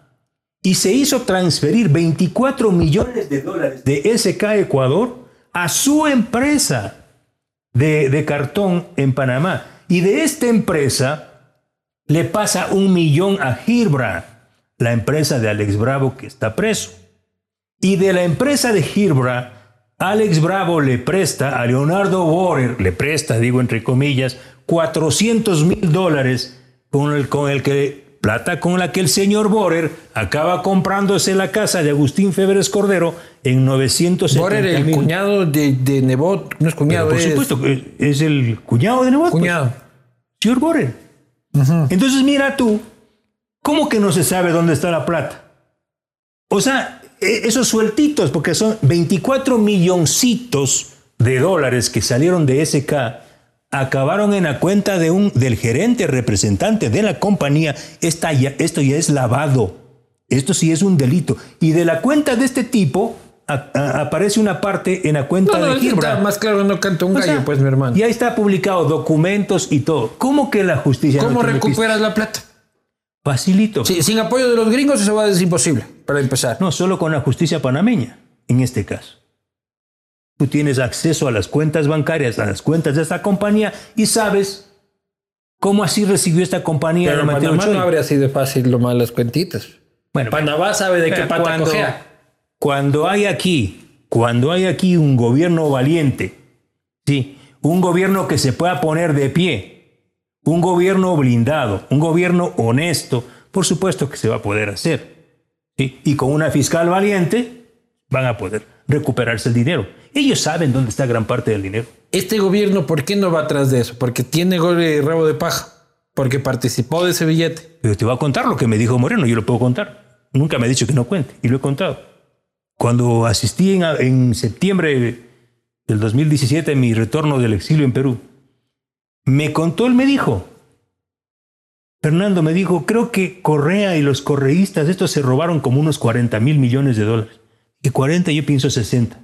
y se hizo transferir 24 millones de dólares de SK Ecuador a su empresa de, cartón en Panamá. Y de esta empresa le pasa un millón a Girbra, la empresa de Alex Bravo que está preso. Y de la empresa de Hirbra, Alex Bravo le presta a Leonardo Borer, le presta, digo entre comillas, 400 mil dólares con el, con el que, plata con la que el señor Borer acaba comprándose la casa de Agustín Febres Cordero en 970 Borer, el cuñado de, de, Nebot, no es cuñado, por supuesto, es el cuñado de Nebot. Pues. Cuñado. Señor Borer. Entonces mira tú, ¿cómo que no se sabe dónde está la plata? O sea, esos sueltitos, porque son 24 milloncitos de dólares que salieron de SK, acabaron en la cuenta de un, del gerente representante de la compañía. Esta esto ya es lavado. Esto sí es un delito. Y de la cuenta de este tipo aparece una parte en la cuenta de Girbra. Más claro, no canta un gallo, pues, mi hermano. Y ahí está publicado documentos y todo. ¿Cómo que la justicia ¿Cómo recuperas la plata? Facilito. Sí, sin apoyo de los gringos eso va a ser imposible, para empezar. No, solo con la justicia panameña, en este caso. Tú tienes acceso a las cuentas bancarias, a las cuentas de esta compañía y sabes cómo así recibió esta compañía. Pero Panamá no habría sido fácil lo más las cuentitas. Bueno, Panamá sabe de qué pata cuando, Cuando hay aquí cuando hay aquí un gobierno valiente, sí, un gobierno que se pueda poner de pie, un gobierno blindado, un gobierno honesto, por supuesto que se va a poder hacer. ¿sí? Y con una fiscal valiente van a poder recuperarse el dinero. Ellos saben dónde está gran parte del dinero. Este gobierno, ¿por qué no va atrás de eso? Porque tiene gol y rabo de paja. Porque participó de ese billete. Pero te voy a contar lo que me dijo Moreno, yo lo puedo contar. Nunca me ha dicho que no cuente, y lo he contado. Cuando asistí en, en septiembre del 2017 en mi retorno del exilio en Perú, me contó, él me dijo, Fernando me dijo, creo que Correa y los correístas, estos se robaron como unos 40 mil millones de dólares. Y 40 yo pienso 60.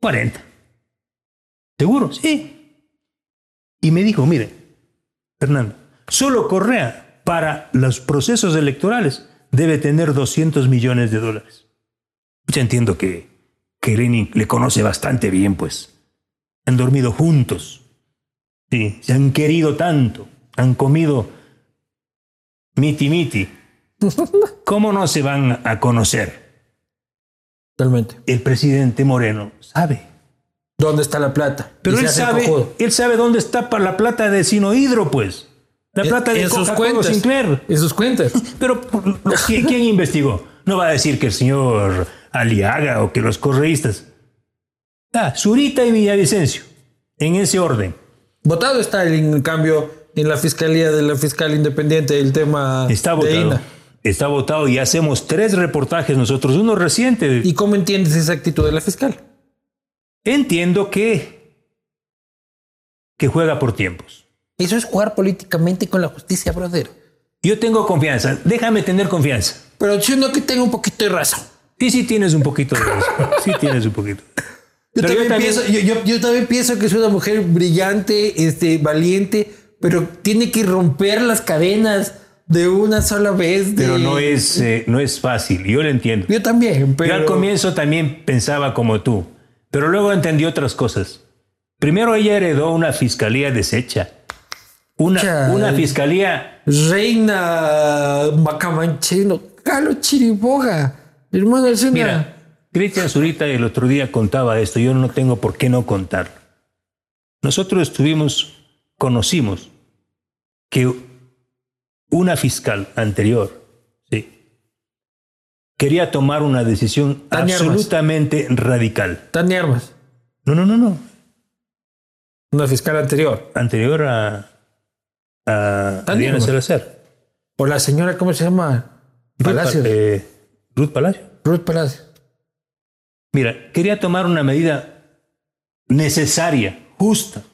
40. ¿Seguro? Sí. Y me dijo, mire, Fernando, solo Correa para los procesos electorales debe tener 200 millones de dólares. Ya entiendo que, que Lenin le conoce bastante bien, pues. Han dormido juntos. Sí, se han querido tanto. Han comido miti miti. ¿Cómo no se van a conocer? Totalmente. El presidente Moreno sabe. ¿Dónde está la plata? Pero él sabe, él sabe dónde está la plata de Sinohidro, pues. La plata de en sus cuentas. Sinclair. En sus cuentas. Pero ¿quién, ¿quién, investigó? No va a decir que el señor Aliaga o que los correístas. Ah, Zurita y Villavicencio. En ese orden. Votado está en cambio en la fiscalía de la fiscal independiente el tema está de votado. INA. Está votado y hacemos tres reportajes nosotros, uno reciente. ¿Y cómo entiendes esa actitud de la fiscal? Entiendo que que juega por tiempos. Eso es jugar políticamente con la justicia, brother. Yo tengo confianza, déjame tener confianza. Pero siendo que tengo un poquito de razón. Sí, sí tienes un poquito de razón. Sí tienes un poquito. Yo Pero también, yo también- Pienso, yo, yo- yo también pienso que es una mujer brillante, este, valiente, pero tiene que romper las cadenas de una sola vez. de- Pero no es, eh, no es fácil, yo lo entiendo. Yo también, pero. Yo al comienzo también pensaba como tú, pero luego entendí otras cosas. Primero ella heredó una fiscalía deshecha. Una, una fiscalía Reina Macamancheno, Galo Chiriboga. Hermano, es una. Mira, Cristian Zurita el otro día contaba esto, yo no tengo por qué no contarlo. Nosotros estuvimos, conocimos que una fiscal anterior sí, quería tomar una decisión Tania Armas. absolutamente radical. Tania Armas, No, no, no, no. una fiscal anterior. Anterior a, a Tania Diana. Salazar. O la señora, ¿cómo se llama? Palacios. Ruth, eh, Ruth Palacio. Ruth Palacios. Mira, quería tomar una medida necesaria, justa,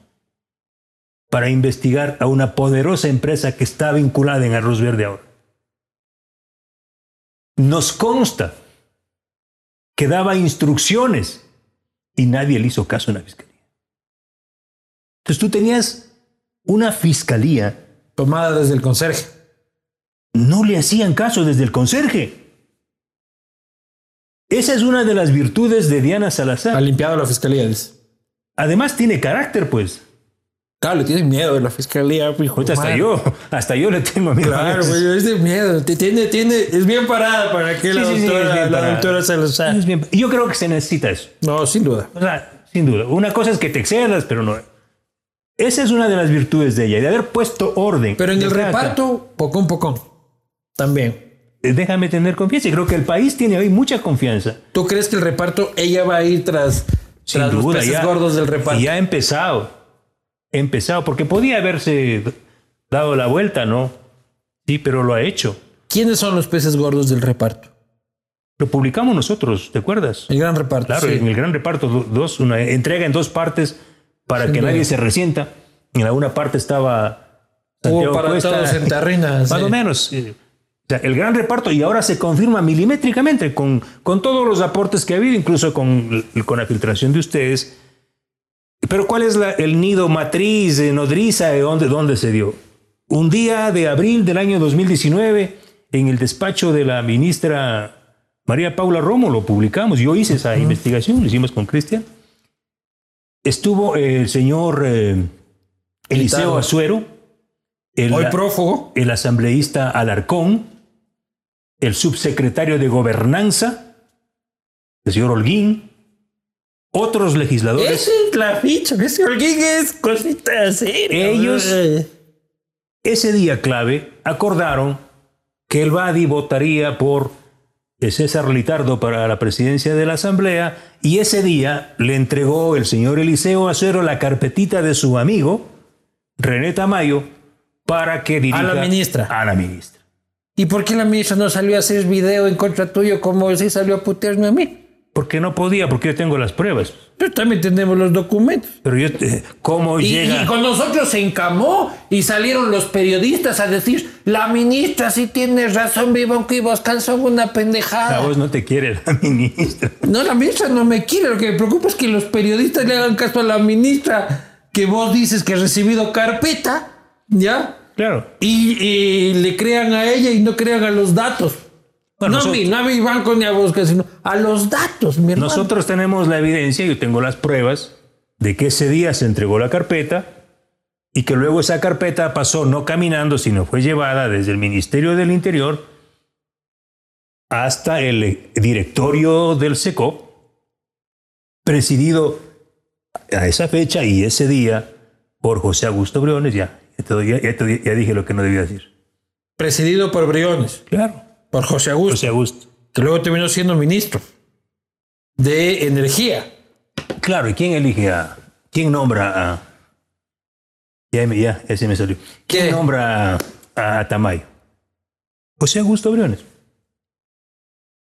para investigar a una poderosa empresa que está vinculada en Arroz Verde ahora. Nos consta que daba instrucciones y nadie le hizo caso en la fiscalía. Entonces tú tenías una fiscalía, Tomada desde el conserje. no le hacían caso desde el conserje. Esa es una de las virtudes de Diana Salazar. Ha limpiado la fiscalía, dice. Además tiene carácter, pues. Claro, le tiene miedo de la fiscalía, hijo. Ahorita hasta yo, hasta yo le tengo miedo. Claro, güey, es de miedo. Tiene, tiene, es bien parada para que la Sí, doctora, la doctora Salazar. Es bien- Yo creo que se necesita eso. No, sin duda. O sea, sin duda. Una cosa es que te excedas, pero no. Esa es una de las virtudes de ella, de haber puesto orden. Pero en el acá a acá. reparto, pocón, pocón. También. Eh, Déjame tener confianza. Y creo que el país tiene hoy mucha confianza. ¿Tú crees que el reparto, ella va a ir tras, Sin tras los peces Ya, gordos del reparto? ya ha empezado. Empezado, porque podía haberse dado la vuelta, ¿no? Sí, pero lo ha hecho. ¿Quiénes son los peces gordos del reparto? Lo publicamos nosotros, ¿te acuerdas? El gran reparto. Claro, sí. en el gran reparto, do- dos, una entrega en dos partes para Sin que duda. nadie se resienta. En la una parte estaba Hubo Santiago para Cuesta, todos en Tarrinas. más sí. o menos. O sea, el gran reparto y ahora se confirma milimétricamente con, con todos los aportes que ha habido, incluso con, con la filtración de ustedes. Pero ¿cuál es la- el nido matriz de nodriza de dónde, dónde se dio? Un día de abril del año 2019, en el despacho de la ministra María Paula Romo, lo publicamos. Yo hice esa investigación, lo hicimos con Cristian. Estuvo el señor eh, Eliseo. Azuero, el, Hoy prófugo. el asambleísta Alarcón, el subsecretario de Gobernanza, el señor Holguín, otros legisladores. Esa es la ficha, ¿ves? Alguien es cosita seria. Ellos- Ese día clave acordaron que el Badi votaría por César Litardo para la presidencia de la Asamblea y ese día le entregó el señor Eliseo Azuero la carpetita de su amigo René Tamayo para que dirija la ministra. A la ministra. ¿Y por qué la ministra no salió a hacer video en contra tuyo como si salió a putearme a mí? Porque no podía, porque yo tengo las pruebas. Pero también tenemos los documentos. Pero yo, eh, ¿cómo Y, llega? y con nosotros se encamó y salieron los periodistas a decir, la ministra sí tiene razón, viva aunque Ibascal son una pendejada. vos no te quiere la ministra. No, la ministra no me quiere, lo que me preocupa es que los periodistas le hagan caso a la ministra que vos dices que ha recibido carpeta, ¿ya? Claro. Y, y le crean a ella y no crean a los datos. Bueno, no a nosotros- mí, no a mi banco ni a vos, que sino a los datos, mi hermano. Nosotros tenemos la evidencia, yo tengo las pruebas de que ese día se entregó la carpeta y que luego esa carpeta pasó no caminando, sino fue llevada desde el Ministerio del Interior hasta el directorio del SECO, presidido a esa fecha y ese día por José Augusto Briones. Ya, doy- ya- ya te doy- ya dije lo que no debía decir. Presidido por Briones, Claro, por José Augusto, José Augusto. que luego terminó siendo ministro de Energía. Claro, ¿y quién elige a... ¿Quién nombra a... Ya, ya, ese me salió. ¿Quién ¿Qué? nombra a, a Tamayo? José Augusto Briones.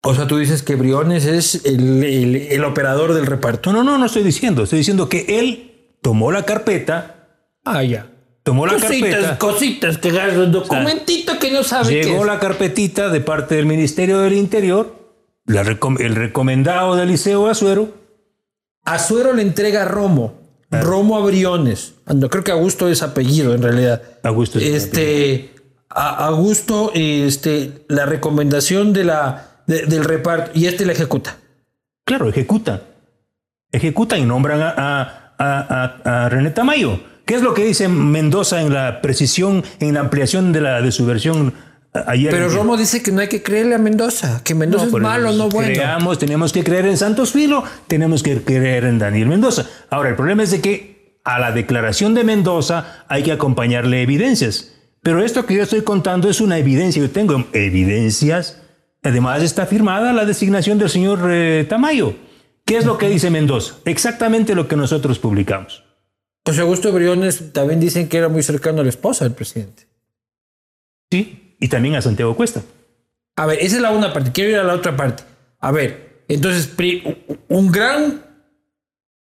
O sea, tú dices que Briones es el, el- el operador del reparto. No, no, no, no estoy diciendo. Estoy diciendo que él tomó la carpeta, Ah, ya. Tomó la Cositas, carpeta, cositas que agarra un documentito que no sabe qué llegó es. la carpetita de parte del Ministerio del Interior, la el recomendado de Eliseo Azuero, Azuero le entrega a Romo. Ah. Romo a Briones. Ah, No creo que Augusto es apellido en realidad. Augusto es Este. A Augusto, este, la recomendación de la, de- del reparto. Y este la ejecuta. Claro, ejecutan. Ejecutan y nombran a- a- a René Tamayo. ¿Qué es lo que dice Mendoza en la precisión, en la ampliación de, la, de su versión ayer? Pero Romo dice que no hay que creerle a Mendoza. Que Mendoza pero es malo, no bueno. Creamos, tenemos que creer en Santos Filo, tenemos que creer en Daniel Mendoza. Ahora, el problema es de que a la declaración de Mendoza hay que acompañarle evidencias. Pero esto que yo estoy contando es una evidencia. Yo tengo evidencias. Además está firmada la designación del señor eh, Tamayo. ¿Qué es lo que dice Mendoza? Exactamente lo que nosotros publicamos. José Augusto Briones también dicen que era muy cercano a la esposa del presidente. Sí, y también a Santiago Cuesta. A ver, esa es la una parte. Quiero ir a la otra parte. A ver, entonces, un gran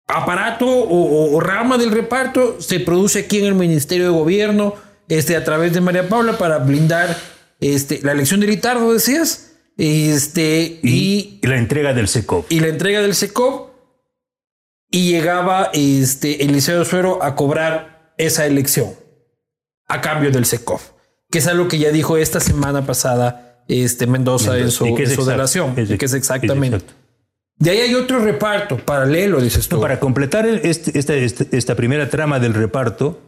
aparato o, o- o rama del reparto se produce aquí en el Ministerio de Gobierno, este, a través de María Paula, para blindar este, la elección de Litardo, decías, este, y, Y la entrega del SECOP. y la entrega del SECOP, y llegaba este, Eliseo Suero a cobrar esa elección a cambio del SECOP, que es algo que ya dijo esta semana pasada este, Mendoza, en su, Y que es en su exacto, delación, es y que es ex- exactamente. es. De ahí hay otro reparto paralelo, dices tú. No, para completar el- este- esta, esta- esta primera trama del reparto,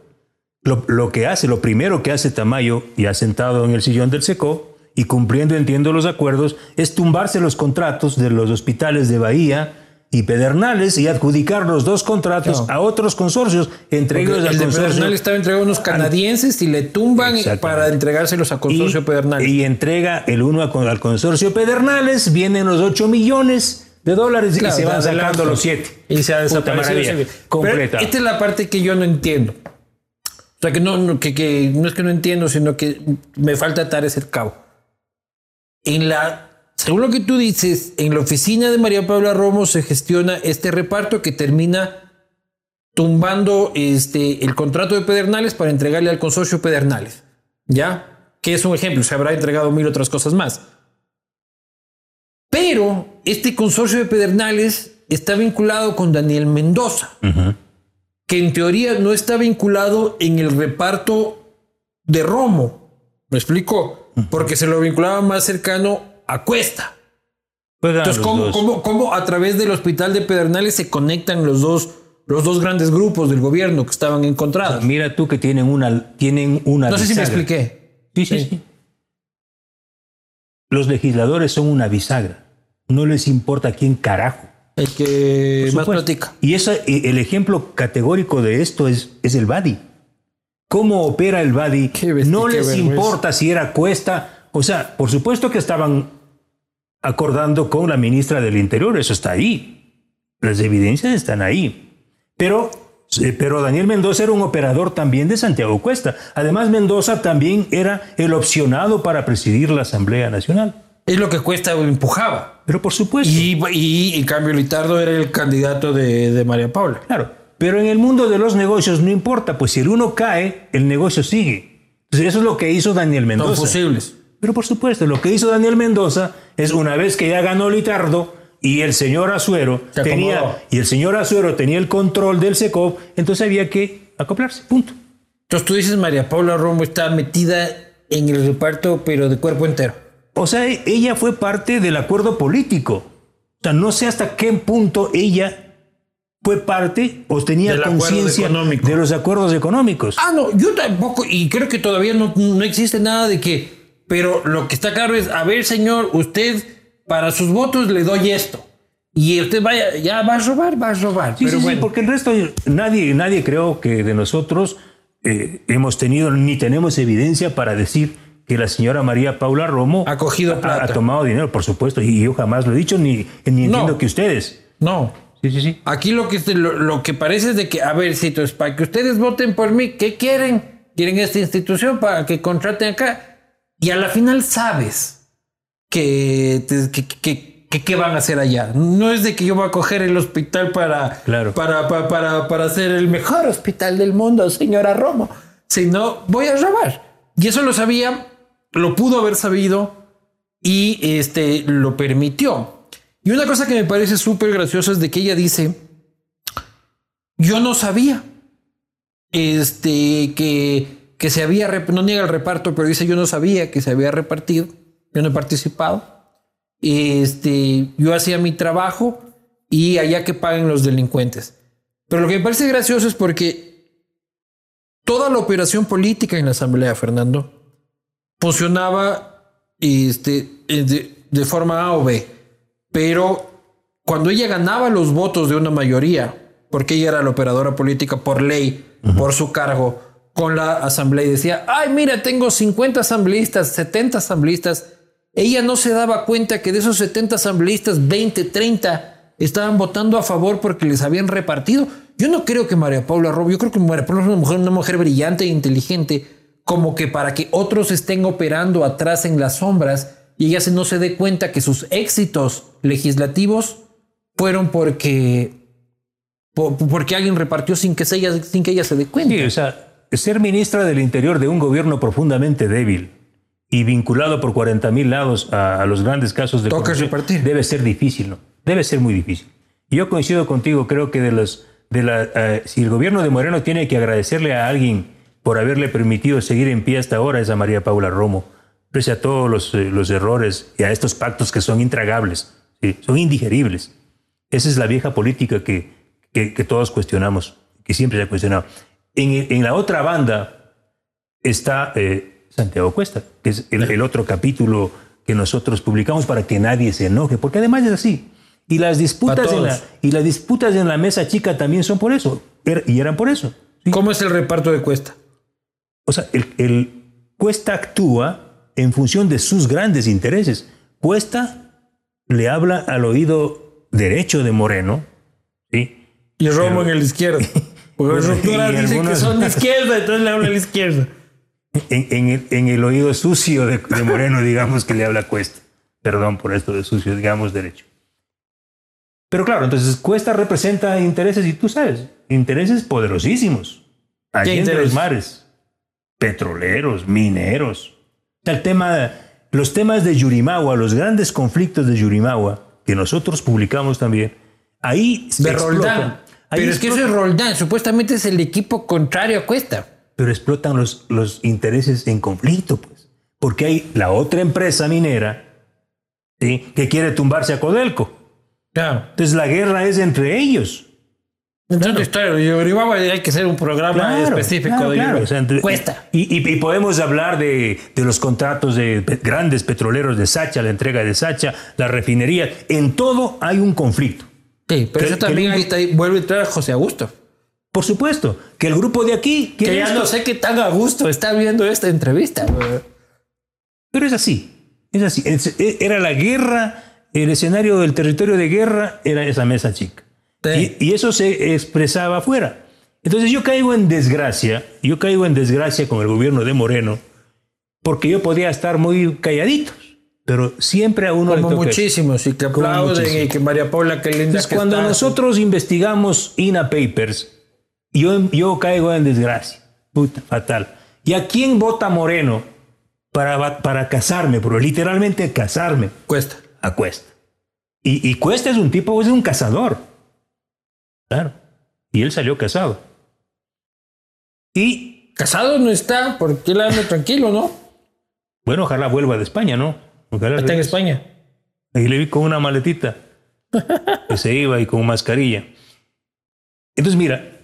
lo, lo que hace, lo primero que hace Tamayo, ya sentado en el sillón del SECO y cumpliendo, entiendo, los acuerdos, es tumbarse los contratos de los hospitales de Bahía y Pedernales y adjudicar los dos contratos a otros consorcios, entre ellos el de. Pedernales estaba entregado a unos canadienses y le tumban para entregárselos a Consorcio y, Pedernales. y entrega el uno al consorcio Pedernales, vienen los 8 millones de dólares Claro, y se van sacando los 7. Y se ha desaparecido. Completa. esta es la parte que yo no entiendo. O sea, que no, no- que, que no es que no entiendo, sino que me falta atar ese cabo. En la, según lo que tú dices, en la oficina de María Paula Romo se gestiona este reparto que termina tumbando este, el contrato de Pedernales para entregarle al consorcio Pedernales. ¿Ya? Que es un ejemplo, se habrá entregado mil otras cosas más. Pero este consorcio de Pedernales está vinculado con Daniel Mendoza, que en teoría no está vinculado en el reparto de Romo. ¿Me explico? Porque se lo vinculaba más cercano a Cuesta. Juegan Entonces, ¿cómo, cómo- cómo a través del hospital de Pedernales se conectan los dos, los dos grandes grupos del gobierno que estaban encontrados? Mira tú que tienen una, tienen una No sé si me expliqué. Sí, sí, sí. Los legisladores son una bisagra. No les importa quién carajo el que más platica. Y eso, el ejemplo categórico de esto es, es el Badi. ¿Cómo opera el Badi? No les vergüenza. importa si era Cuesta. O sea, por supuesto que estaban acordando con la ministra del Interior, eso está ahí. Las evidencias están ahí. Pero, eh, pero Daniel Mendoza era un operador también de Santiago Cuesta. Además, Mendoza también era el opcionado para presidir la Asamblea Nacional. Es lo que Cuesta empujaba. Pero por supuesto. Y, y en cambio Litardo era el candidato de, de María Paula. Claro, pero en el mundo de los negocios no importa, pues si el uno cae, el negocio sigue. Entonces eso es lo que hizo Daniel Son Mendoza. fusibles. Pero por supuesto, lo que hizo Daniel Mendoza es una vez que ya ganó Litardo y el señor Azuero Se tenía y el señor Azuero tenía el control del SECOP, entonces había que acoplarse, punto. Entonces tú dices María Paula Romo está metida en el reparto, pero de cuerpo entero. O sea, ella fue parte del acuerdo político. O sea, no sé hasta qué punto ella fue parte o tenía conciencia de los acuerdos económicos. Ah, no, yo tampoco, y creo que todavía no, no existe nada de que, pero lo que está claro es, a ver, señor, usted para sus votos le doy esto. Y usted vaya, ya va a robar, va a robar. Sí, pero sí, sí, porque el resto, nadie, nadie creo que de nosotros eh, hemos tenido ni tenemos evidencia para decir que la señora María Paula Romo Ha cogido plata. ha tomado dinero, por supuesto, y yo jamás lo he dicho, ni, ni entiendo que ustedes. no. Sí, sí, sí. Aquí lo que, lo que parece es de que, a ver, si es para que ustedes voten por mí, ¿qué quieren? ¿Quieren esta institución para que contraten acá? Y a la final sabes que, te- que, que- van a hacer allá. No es de que yo voy a coger el hospital para, Claro. para, para, para, para hacer el mejor hospital del mundo, señora Romo, sino voy a robar. Y eso lo sabía, lo pudo haber sabido y este lo permitió. Y una cosa que me parece súper graciosa es de que ella dice, yo no sabía este que, que se había, no niega el reparto, pero dice yo no sabía que se había repartido, yo no he participado. Este, yo hacía mi trabajo y allá que paguen los delincuentes. Pero lo que me parece gracioso es porque toda la operación política en la Asamblea, Fernando, funcionaba este, eh, de, de forma A o B. Pero cuando ella ganaba los votos de una mayoría, porque ella era la operadora política por ley, por su cargo, con la asamblea y decía, ay, mira, tengo 50 asambleístas, 70 asambleístas, ella no se daba cuenta que de esos 70 asambleístas, 20, 30 estaban votando a favor porque les habían repartido. Yo no creo que María Paula Robo, yo creo que María Paula es una mujer, una mujer brillante e inteligente, como que para que otros estén operando atrás en las sombras y ella no se dé cuenta que sus éxitos legislativos fueron porque po- porque alguien repartió sin que ella sin que ella se dé cuenta. Sí, o sea, ser ministra del Interior de un gobierno profundamente débil y vinculado por 40 mil lados a, a los grandes casos de corrupción, debe ser difícil, ¿no? Debe ser muy difícil. Yo coincido contigo, creo que de los, de la, eh, si el gobierno de Moreno tiene que agradecerle a alguien por haberle permitido seguir en pie hasta ahora es a María Paula Romo, pese a todos los, eh, los errores y a estos pactos que son intragables, ¿sí? son indigeribles. Esa es la vieja política que, que, que todos cuestionamos, que siempre se ha cuestionado. En, en la otra banda está eh, Santiago Cuesta, que es el, el otro capítulo que nosotros publicamos para que nadie se enoje, porque además es así. Y las disputas, en la, y las disputas en la mesa chica también son por eso, er- y eran por eso. ¿sí? ¿Cómo es el reparto de cuesta? O sea, el, el Cuesta actúa en función de sus grandes intereses. Cuesta le habla al oído derecho de Moreno, ¿sí? Y Romo en el izquierdo. Porque los Bueno, rupturas y dicen que son de izquierda, entonces le habla a la izquierda. En, en el, en el oído sucio de, de Moreno, digamos que le habla Cuesta. Perdón por esto de sucio, digamos derecho. Pero claro, entonces Cuesta representa intereses, y tú sabes, intereses poderosísimos. Allí en los mares. Petroleros, mineros. El tema, los temas de Yurimawa, los grandes conflictos de Yurimawa, que nosotros publicamos también, ahí se De explotan. Roldán. Ahí Pero es que eso es Roldán. Supuestamente es el equipo contrario a Cuesta. pero explotan los, los intereses en conflicto, pues. Porque hay la otra empresa minera ¿sí? que quiere tumbarse a Codelco. Claro. Entonces la guerra es entre ellos. Entonces, claro, Yoribaba hay que hacer un programa específico claro, de claro. O sea, entre- Cuesta. Y, y- y podemos hablar de, de los contratos de grandes petroleros de Sacha, la entrega de Sacha, la refinería. En todo hay un conflicto. Sí, pero Que- eso también que- ahí vuelve a entrar José Augusto. Por supuesto, que el grupo de aquí Que ya esto. no sé qué tan a gusto está viendo esta entrevista. Pero es así, es así. E- Era la guerra, el escenario del territorio de guerra era esa mesa chica. Sí. Y, y eso se expresaba afuera. Entonces yo caigo en desgracia, yo caigo en desgracia con el gobierno de Moreno, porque yo podía estar muy calladito, pero siempre a uno le Como toca. muchísimos y que aplauden y que María Paula, qué linda Entonces, que cuando está. nosotros investigamos INA Papers, yo, yo caigo en desgracia. Puta, fatal. ¿Y a quién vota Moreno para, para casarme? Pero literalmente casarme. Cuesta. A Cuesta. Y, y Cuesta es un tipo, es un cazador. Claro. Y él salió casado. Y, Casado no está, porque él anda tranquilo, ¿no? bueno, ojalá vuelva de España, ¿no? Ojalá Está en. España. Y le vi con una maletita que se iba y con mascarilla. Entonces, mira,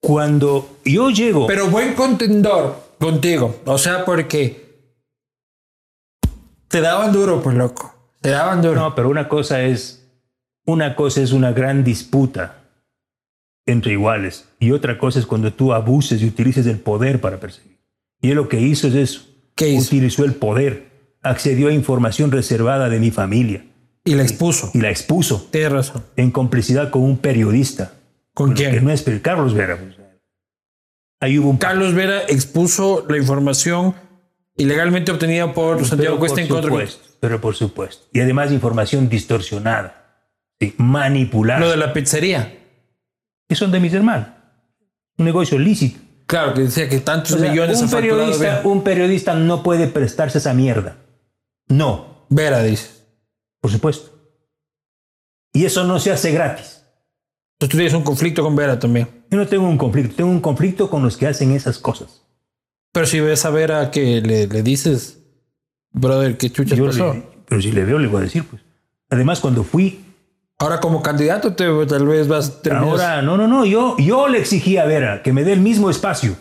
cuando yo llego, Pero buen contendor contigo. O sea, porque te daban duro, pues loco. Te daban duro. no, pero una cosa es, una cosa es una gran disputa entre iguales y otra cosa es cuando tú abuses y utilices el poder para perseguir. Y él lo que hizo es eso. ¿Qué hizo? Utilizó el poder, accedió a información reservada de mi familia Y la expuso. y la expuso Tienes razón. en complicidad con un periodista. ¿Con Que quién? no es Carlos Vera. Ahí hubo un Carlos Vera expuso la información ilegalmente obtenida por Santiago Pero Cuesta por en contra. pero por supuesto. Y además información distorsionada, sí, manipulada, Lo de la pizzería. que son de mis hermanos. Un negocio lícito. Claro, que decía que tantos O sea, millones un, periodista, un periodista no puede prestarse a esa mierda. No, Vera dice. por supuesto. Y eso no se hace gratis. Entonces tú tienes un conflicto con Vera también. Yo no tengo un conflicto, tengo un conflicto con los que hacen esas cosas. Pero si ves a Vera que le, le dices, brother, ¿qué chuchas Yo pasó? le- pero si le veo, le voy a decir, pues. Además, cuando fui Ahora como candidato te, tal vez vas terminas- Ahora, no, no, no, yo, yo le exigí a Vera que me dé el mismo espacio.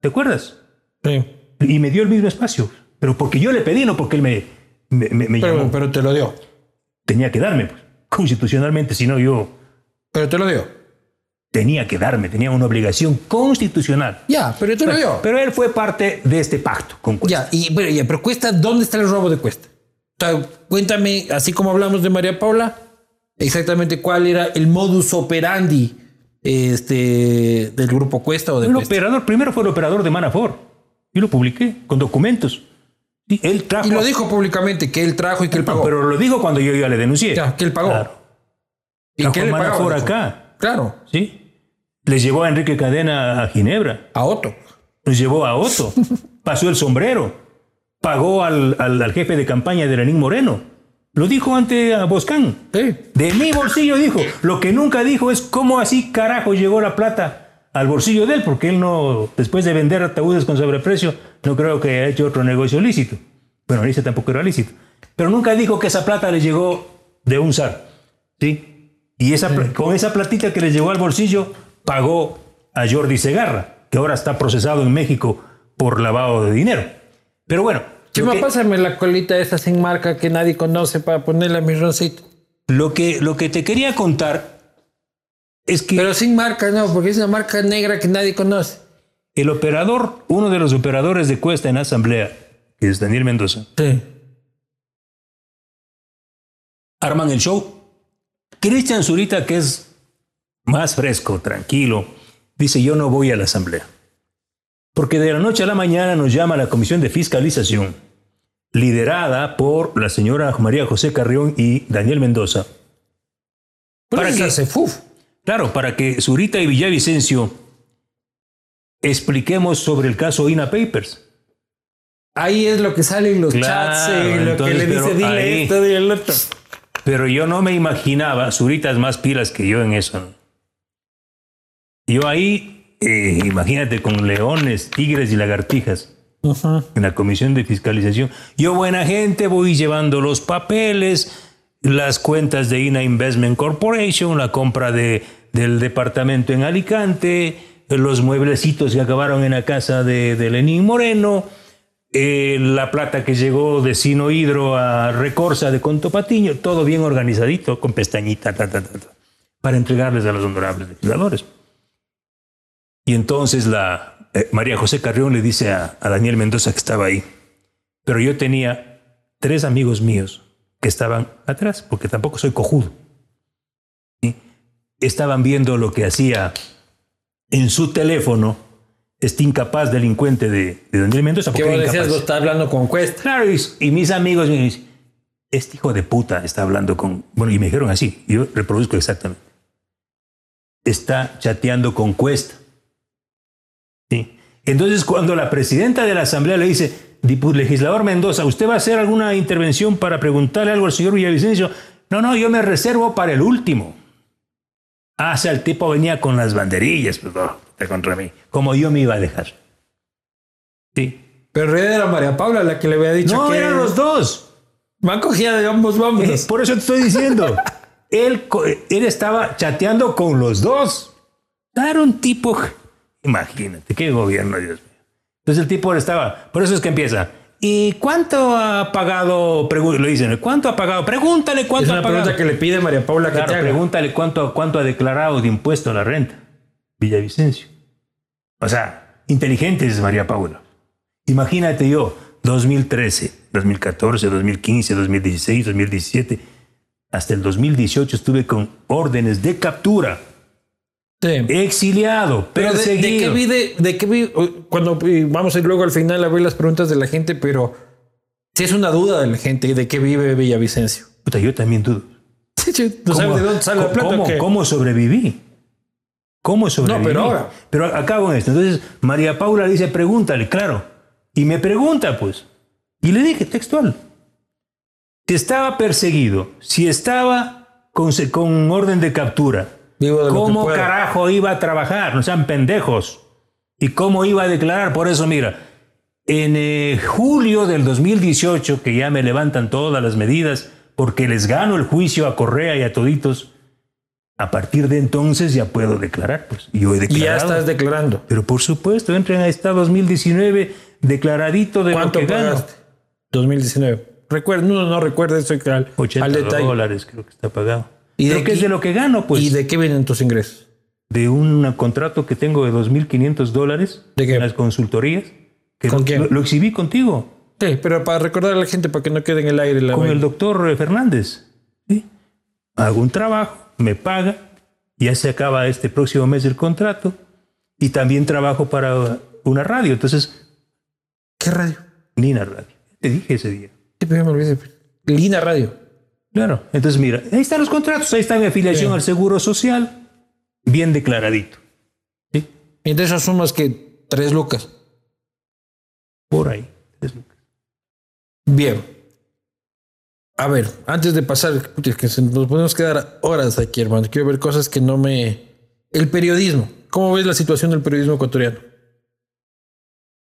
¿Te acuerdas? Sí. Y me dio el mismo espacio. Pero porque yo le pedí, no porque él me, me, me- me Pero, llamó. pero te lo dio. Tenía que darme, pues, constitucionalmente, si no yo Pero te lo dio. tenía que darme, tenía una obligación constitucional. Ya, pero te lo dio. Pero él fue parte de este pacto con Cuesta. Ya, y, pero, ya, pero Cuesta, ¿dónde está el robo de Cuesta? O sea, cuéntame, así como hablamos de María Paula, exactamente cuál era el modus operandi este, del grupo Cuesta o de El Cuesta. operador, primero fue el operador de Manafor. Yo lo publiqué con documentos. Él trajo. Y lo dijo públicamente, que él trajo y que él pagó. Pero lo dijo cuando yo ya le denuncié. ya, que él pagó. Claro. ¿Y que le pagó? Dijo. acá. Claro, ¿sí? Les llevó a Enrique Cadena a Ginebra, a Otto. los llevó a Otto, pasó el sombrero, pagó al, al- al jefe de campaña de Lenín Moreno. Lo dijo ante a Boscán. Sí. De mi bolsillo dijo. Lo que nunca dijo es cómo así carajo llegó la plata al bolsillo de él, porque él no, después de vender ataúdes con sobreprecio, no creo que haya hecho otro negocio lícito. Bueno, ese tampoco era lícito. Pero nunca dijo que esa plata le llegó de un zar. ¿Sí? Y esa, con esa platita que le llegó al bolsillo, pagó a Jordi Segarra, que ahora está procesado en México por lavado de dinero. Pero bueno, lo Chema, que- pásame la colita esa sin marca que nadie conoce para ponerle a mi roncito. lo que, lo que te quería contar es que Pero sin marca, no, porque es una marca negra que nadie conoce. el operador, uno de los operadores de Cuesta en Asamblea, que es Daniel Mendoza, Sí. arman el show. Cristian Zurita, que es más fresco, tranquilo, dice yo no voy a la Asamblea. Porque de la noche a la mañana nos llama la Comisión de Fiscalización, liderada por la señora María José Carrión y Daniel Mendoza. ¿Para se fuf? Claro, para que Zurita y Villavicencio expliquemos sobre el caso INA Papers. Ahí es lo que sale en los Claro, chats, en lo entonces, que le dice, dile ahí- esto, dile el otro. Pero yo no me imaginaba, Zurita es más pilas que yo en eso. ¿no? Yo ahí, eh, imagínate, con leones, tigres y lagartijas en la comisión de fiscalización. Yo, buena gente, voy llevando los papeles, las cuentas de INA Investment Corporation, la compra de, del departamento en Alicante, los mueblecitos que acabaron en la casa de, de Lenín Moreno, eh, la plata que llegó de Sino Hidro a Recorsa de Conto Patiño, todo bien organizadito, con pestañita. ta, ta, ta, ta. para entregarles a los honorables legisladores. Y entonces la eh, María José Carrión le dice a, a Daniel Mendoza que estaba ahí, pero yo tenía tres amigos míos que estaban atrás, porque tampoco soy cojudo. ¿sí? Estaban viendo lo que hacía en su teléfono este incapaz delincuente de, de Daniel Mendoza. ¿Qué vos decías? Vos estás hablando con Cuesta. Claro, y, y mis amigos me dicen, este hijo de puta está hablando con... Bueno, y me dijeron así, yo reproduzco exactamente. Está chateando con Cuesta. ¿Sí? Entonces, cuando la presidenta de la Asamblea le dice, "Dipu- legislador Mendoza, ¿usted va a hacer alguna intervención para preguntarle algo al señor Villavicencio? No, no, yo me reservo para el último. Ah, o sea, el tipo venía con las banderillas, pues, está contra mí. Como yo me iba a dejar. Sí. Pero en realidad era María Paula la que le había dicho No, que eran los dos. van cogida de ambos Eh, vámonos. Por eso te estoy diciendo. él, él estaba chateando con los dos. Era un tipo. Imagínate, qué gobierno, Dios mío. Entonces el tipo estaba. Por eso es que empieza. ¿Y cuánto ha pagado? Le dicen, ¿cuánto ha pagado? Pregúntale Es cuánto una ha pagado. pregunta que le pide María Paula que Claro, te haga. pregúntale cuánto, cuánto ha declarado de impuesto a la renta. Villavicencio. O sea, inteligente es María Paula. Imagínate yo, 2013, 2014, 2015, 2016, 2017, hasta el 2018 estuve con órdenes de captura, Sí. exiliado, Pero de, de qué perseguido. vive, de qué vive, cuando vamos a ir luego al final a ver las preguntas de la gente, pero si es una duda de la gente de qué vive Villavicencio. Puta, yo también dudo. No sabes de dónde sale la plata. ¿Cómo, sobreviví? ¿Cómo sobreviví? pero ahora. Pero acabo con esto. Entonces, María Paula dice, pregúntale, claro. Y me pregunta, pues. Y le dije, textual. Si estaba perseguido, si estaba con, con orden de captura, Vivo de lo que ¿cómo carajo iba a trabajar? No sean pendejos. ¿Y cómo iba a declarar? Por eso, mira, en eh, julio del 2018, que ya me levantan todas las medidas porque les gano el juicio a Correa y a toditos, a partir de entonces ya puedo declarar. Pues Y yo he ya estás declarando. Pero por supuesto, entren a esta 2019 declaradito de lo ¿Cuánto que gano. pagaste? 2019. Recuerda, no, no recuerda que al, 80 al detalle. dólares creo que está pagado. ¿Y de Creo que es qué- de lo que gano, pues. ¿Y de qué vienen tus ingresos? de un contrato que tengo de 2.500 dólares ¿De qué? en las consultorías. Que ¿Con lo, quién? Lo, exhibí contigo, Sí, pero para recordar a la gente para que no quede en el aire la con vaina. el doctor eh, Fernández. ¿sí? Hago un trabajo, me paga, ya se acaba este próximo mes el contrato y también trabajo para una radio. Entonces, ¿Qué radio? Nina Radio. Te dije ese día. Sí, pero ya me olvidé. Lina Radio. Claro. Entonces, mira, ahí están los contratos, ahí está mi afiliación Sí. al Seguro Social, bien declaradito. ¿sí? Y entonces asumas que tres lucas. Por ahí. Es lo que- Bien. A ver, antes de pasar, que nos podemos quedar horas aquí, hermano. Quiero ver cosas que no me. El periodismo. ¿Cómo ves la situación del periodismo ecuatoriano?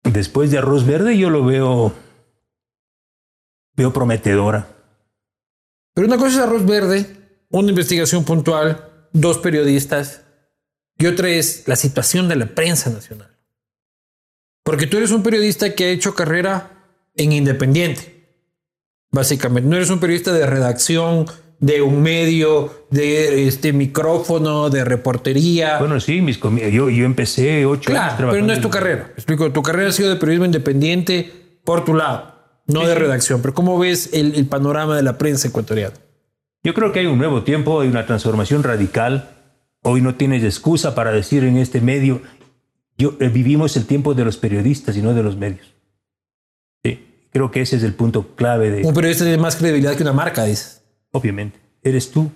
Después de Arroz Verde yo lo veo, veo prometedora. Pero una cosa es arroz verde, una investigación puntual, dos periodistas, y otra es la situación de la prensa nacional. Porque tú eres un periodista que ha hecho carrera en Independiente, básicamente. No eres un periodista de redacción, de un medio, de este micrófono, de reportería. Bueno, sí, mis yo, yo empecé ocho años claro, pero trabajando no es tu carrera. Me Explico, tu carrera ha sido de periodismo independiente por tu lado, no de redacción. Pero ¿cómo ves el, el panorama de la prensa ecuatoriana? Yo creo que hay un nuevo tiempo, hay una transformación radical. Hoy no tienes excusa para decir en este medio, yo, eh, vivimos el tiempo de los periodistas y no de los medios. Sí, creo que ese es el punto clave de, Un periodista tiene más credibilidad que una marca, dices. obviamente, eres tú.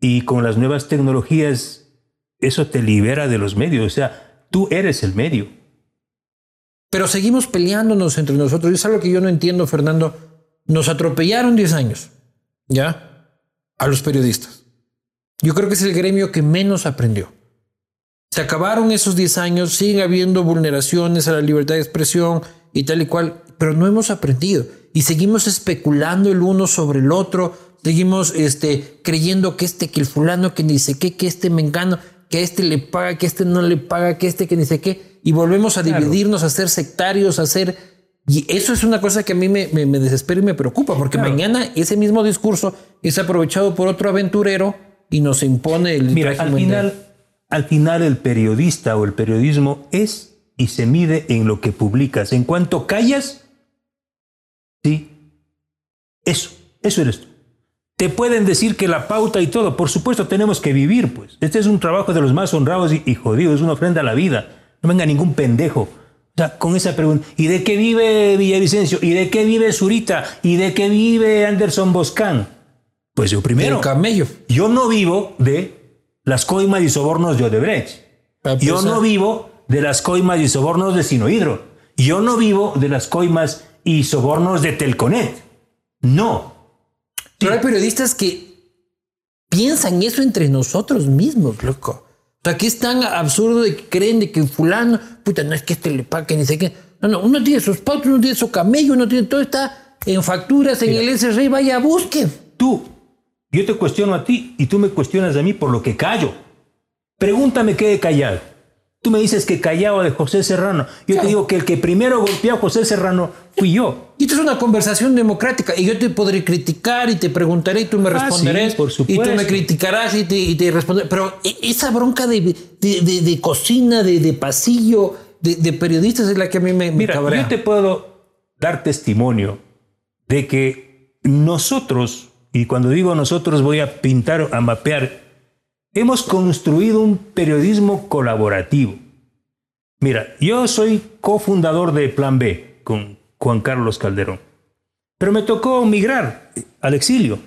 Y con las nuevas tecnologías, eso te libera de los medios. O sea, tú eres el medio. Pero seguimos peleándonos entre nosotros. Y es algo que yo no entiendo, Fernando. Nos atropellaron 10 años, ¿ya? A los periodistas. Yo creo que es el gremio que menos aprendió. Se acabaron esos 10 años, sigue habiendo vulneraciones a la libertad de expresión y tal y cual, pero no hemos aprendido. Y seguimos especulando el uno sobre el otro, seguimos este, creyendo que este, que el fulano, que ni sé qué, que este me engano, que este le paga, que este no le paga, que este que ni sé qué, y volvemos a dividirnos, a ser sectarios, a ser... Y eso es una cosa que a mí me, me- me desespera y me preocupa, porque Claro. mañana ese mismo discurso es aprovechado por otro aventurero y nos impone el Mira, al final, al final el periodista o el periodismo es y se mide en lo que publicas. En cuanto callas, sí, eso, eso eres tú. Te pueden decir que la pauta y todo, por supuesto tenemos que vivir, pues. Este es un trabajo de los más honrados y, y jodidos, es una ofrenda a la vida. No venga ningún pendejo. O sea, con esa pregunta, ¿y de qué vive Villavicencio? ¿Y de qué vive Zurita? ¿Y de qué vive Anderson Boscán? Pues yo primero. El camello. Yo no vivo de las coimas y sobornos de Odebrecht. Yo no vivo de las coimas y sobornos de Sinohidro. Yo no vivo de las coimas y sobornos de Telconet. No. Pero hay periodistas que piensan eso entre nosotros mismos, loco. Sea, que es tan absurdo de que creen de que fulano, puta, no es que este le pague ni sé qué. No, no, uno tiene sus pautas, uno tiene su camello, uno tiene todo, está en facturas, en el SRI, vaya, busquen. Tú, yo te cuestiono a ti y tú me cuestionas a mí por lo que callo. Pregúntame qué he callado. Tú me dices que callaba de José Serrano. Yo te digo que el que primero golpeó a José Serrano fui yo. Y esto es una conversación democrática. Y yo te podré criticar y te preguntaré y tú me Ah, responderás. sí, por Y tú me criticarás y te, y te responderé. Pero e- esa bronca de, de, de- de cocina, de, de pasillo, de, de periodistas es la que a mí me, me Mira, cabrea. yo te puedo dar testimonio de que nosotros, y cuando digo nosotros voy a pintar, a mapear, hemos construido un periodismo colaborativo. Mira, yo soy cofundador de Plan B con Juan Carlos Calderón, pero me tocó migrar al exilio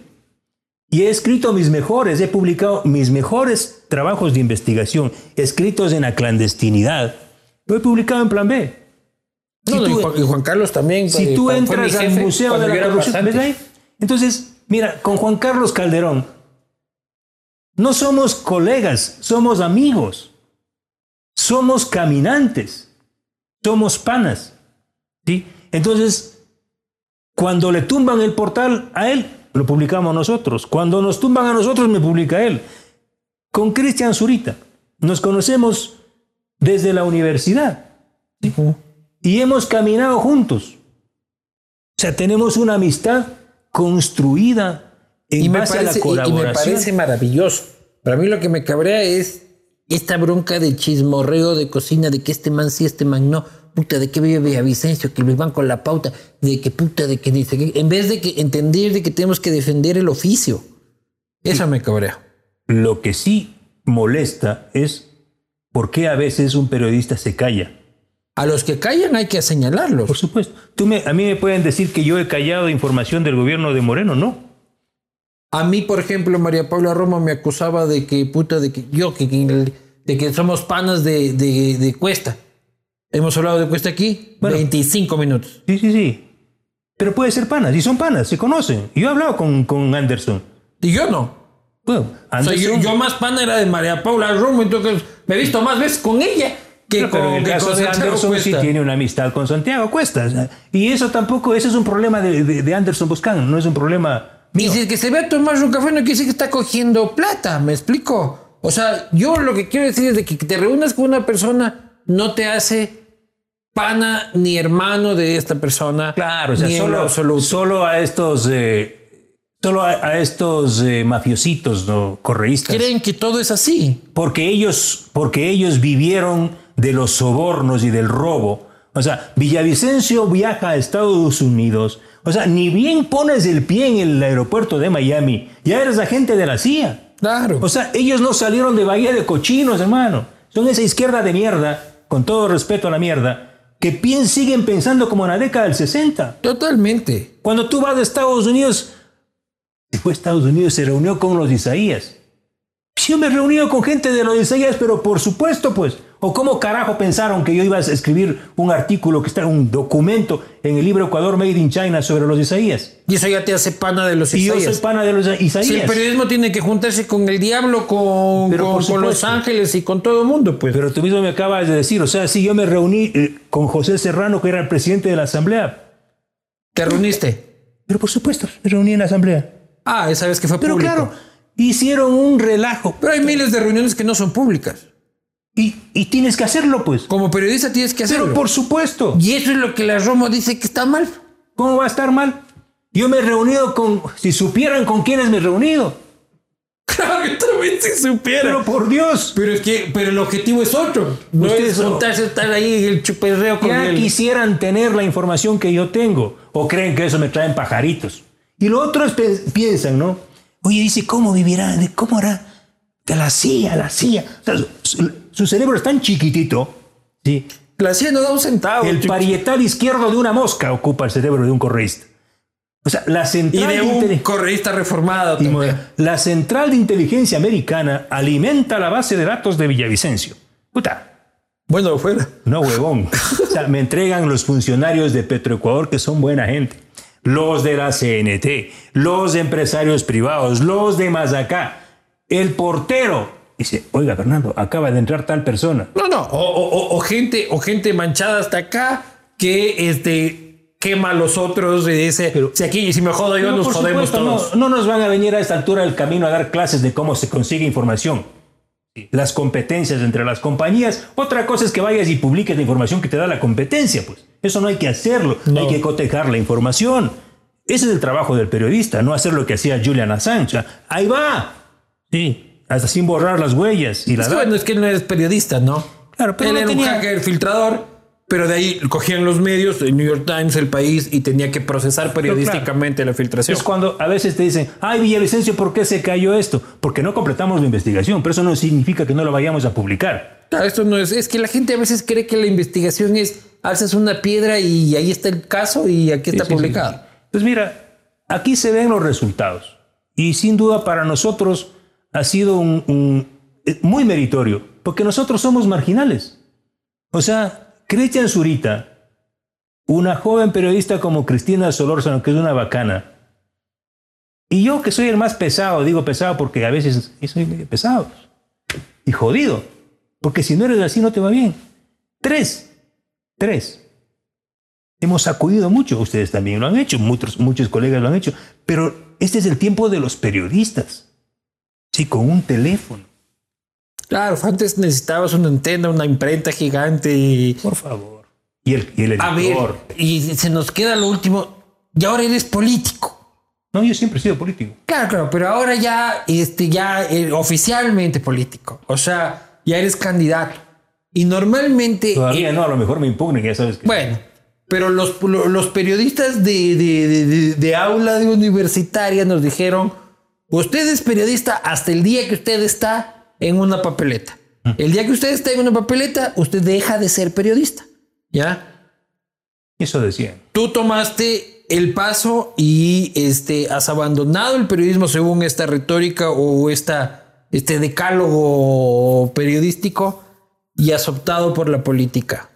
y he escrito mis mejores, he publicado mis mejores trabajos de investigación escritos en la clandestinidad. Lo he publicado en Plan B. No, Si no, y, tú- Juan, y Juan Carlos también. si tú entras al Museo de la Corrupción. ¿ves ahí? Entonces, mira, con Juan Carlos Calderón, no somos colegas, somos amigos, somos caminantes, somos panas. ¿sí? Entonces, cuando le tumban el portal a él, lo publicamos nosotros. Cuando nos tumban a nosotros, me publica él. Con Cristian Zurita, nos conocemos desde la universidad y hemos caminado juntos. O sea, tenemos una amistad construida en Y me, base a parece, la y- y me colaboración. parece maravilloso. Para mí lo que me cabrea es esta bronca de chismorreo de cocina, de que este man sí, este man no. Puta, de que vive Villavicencio, que les van con la pauta, de que puta, de que dice que. En vez de que entender de que tenemos que defender el oficio. Eso me cabrea. Lo que sí molesta es por qué a veces un periodista se calla. A los que callan hay que señalarlos. Por supuesto. Tú me, a mí me pueden decir que yo he callado información del gobierno de Moreno, no. A mí, por ejemplo, María Paula Roma me acusaba de que, puta, de que yo, que, que- de que somos panas de, de- de Cuesta. Hemos hablado de Cuesta aquí Bueno. 25 minutos. Sí, sí, sí. Pero puede ser panas, y son panas, se conocen. Yo he hablado con, con Anderson. Y yo no. Bueno, O sea, Anderson yo, yo más pana era de María Paula Romo, entonces me he visto más veces con ella que Pero, pero con, en el que caso con de Anderson sí tiene una amistad con Santiago Cuesta. Y eso tampoco, ese es un problema de, de- de Anderson Buscán, no es un problema Y mío. si que se ve a tomar un café no quiere decir que está cogiendo plata, ¿me explico? O sea, yo lo que quiero decir es de que te reúnas con una persona no te hace pana ni hermano de esta persona. Claro, o sea, solo, solo a estos, eh, solo a, a estos eh, mafiositos, ¿no? correístas. Creen que todo es así. Porque ellos, porque ellos vivieron de los sobornos y del robo. O sea, Villavicencio viaja a Estados Unidos. O sea, ni bien pones el pie en el aeropuerto de Miami, ya eres agente de la CIA. Claro. O sea, ellos no salieron de Bahía de Cochinos, hermano. Son esa izquierda de mierda, con todo respeto a la mierda, que pien- siguen pensando como en la década del 60. Totalmente. Cuando tú vas a Estados Unidos, a Estados Unidos, se reunió con los Isaías. Yo me he reunido con gente de los Isaías, pero por supuesto, pues. ¿O cómo carajo pensaron que yo iba a escribir un artículo que está un documento en el libro Ecuador Made in China sobre los Isaías? Y eso ya te hace pana de los Y yo Isaías. soy pana de los Si el Isaías. periodismo tiene que juntarse con el diablo, con, con- Los. Ángeles y con todo el mundo, pues. Pero tú mismo me acabas de decir, o sea, si yo me reuní eh, con José Serrano, que era el presidente de la Asamblea. ¿Te reuniste? Pero por supuesto, me reuní en la Asamblea. Ah, esa vez que fue Pero público. claro, hicieron un relajo. Pero hay miles de reuniones que no son públicas. Y, y tienes que hacerlo, pues. Como periodista tienes que hacerlo. Pero por supuesto. Y eso es lo que la Romo dice que está mal. ¿Cómo va a estar mal? Yo me he reunido con... Si supieran con quiénes me he reunido. Claro que está Solamente supiera. Pero por Dios. Pero es que, pero el objetivo es otro. No Ustedes es juntarse, estar ahí en el chuperreo con Ya el. quisieran tener la información que yo tengo. O creen que eso me traen pajaritos. Y los otros pe- piensan, ¿no? Oye, dice, ¿cómo vivirá? ¿De ¿Cómo hará? De la CIA, la CIA. O sea, su, cerebro es tan chiquitito. Sí. La no da un centavo. El chico. parietal izquierdo de una mosca ocupa el cerebro de un correísta. O sea, la y central de de un correísta reformado. y. La central de inteligencia americana alimenta la base de datos de Villavicencio. Puta, Bueno, fuera. no huevón. O sea, me entregan los funcionarios de Petroecuador que son buena gente. Los de la CNT, los empresarios privados, los de Mazacá, el portero. Dice, oiga, Fernando, acaba de entrar tal persona. No, no. O, o- o- o gente, o gente manchada hasta acá que este quema a los otros y dice, si aquí, si me jodo yo, No, nos jodemos supuesto, todos. No, no nos van a venir a esta altura del camino a dar clases de cómo se consigue información. Las competencias entre las compañías. Otra cosa es que vayas y publiques la información que te da la competencia, pues. Eso no hay que hacerlo. No. Hay que cotejar la información. Ese es el trabajo del periodista, no hacer lo que hacía Julian Assange. Ahí va. Sí, hasta sin borrar las huellas y la Es que, bueno, es que él no es periodista, ¿no? Claro, pero él no era un tenía- hacker filtrador, pero de ahí cogían los medios, el New York Times, el país, y tenía que procesar periodísticamente la filtración. Es cuando a veces te dicen, ay Villavicencio, ¿por qué se cayó esto? Porque no completamos la investigación, pero eso no significa que no lo vayamos a publicar. Claro, esto no es, es que la gente a veces cree que la investigación es alzas una piedra y ahí está el caso y aquí está sí, publicado. sí, sí. Pues mira, aquí se ven los resultados. Y sin duda para nosotros ha sido un, eh, muy meritorio, porque nosotros somos marginales. O sea, Cristian Zurita, una joven periodista como Cristina Solórzano, que es una bacana, y yo que soy el más pesado, digo pesado porque a veces soy pesado y jodido, porque si no eres así no te va bien. Tres, tres. Hemos sacudido mucho, ustedes también lo han hecho, muchos, muchos colegas lo han hecho, pero este es el tiempo de los periodistas. Sí, con un teléfono, Claro, antes necesitabas una antena, una imprenta gigante y... por favor. Y el, y el A ver, y se nos queda lo último. Y ahora eres político. No, yo siempre he sido político. Claro, claro, pero ahora ya, este, ya eh, oficialmente político. O sea, ya eres candidato. Y normalmente... Todavía no, a lo mejor me impugnen, ya sabes que. Bueno, pero los, los periodistas de, de, de- de- de aula de universitaria nos dijeron, usted es periodista hasta el día que usted está en una papeleta. El día que usted está en una papeleta, usted deja de ser periodista. ¿Ya? Eso decían. Tú tomaste el paso y este, has abandonado el periodismo según esta retórica o esta, este decálogo periodístico y has optado por la política.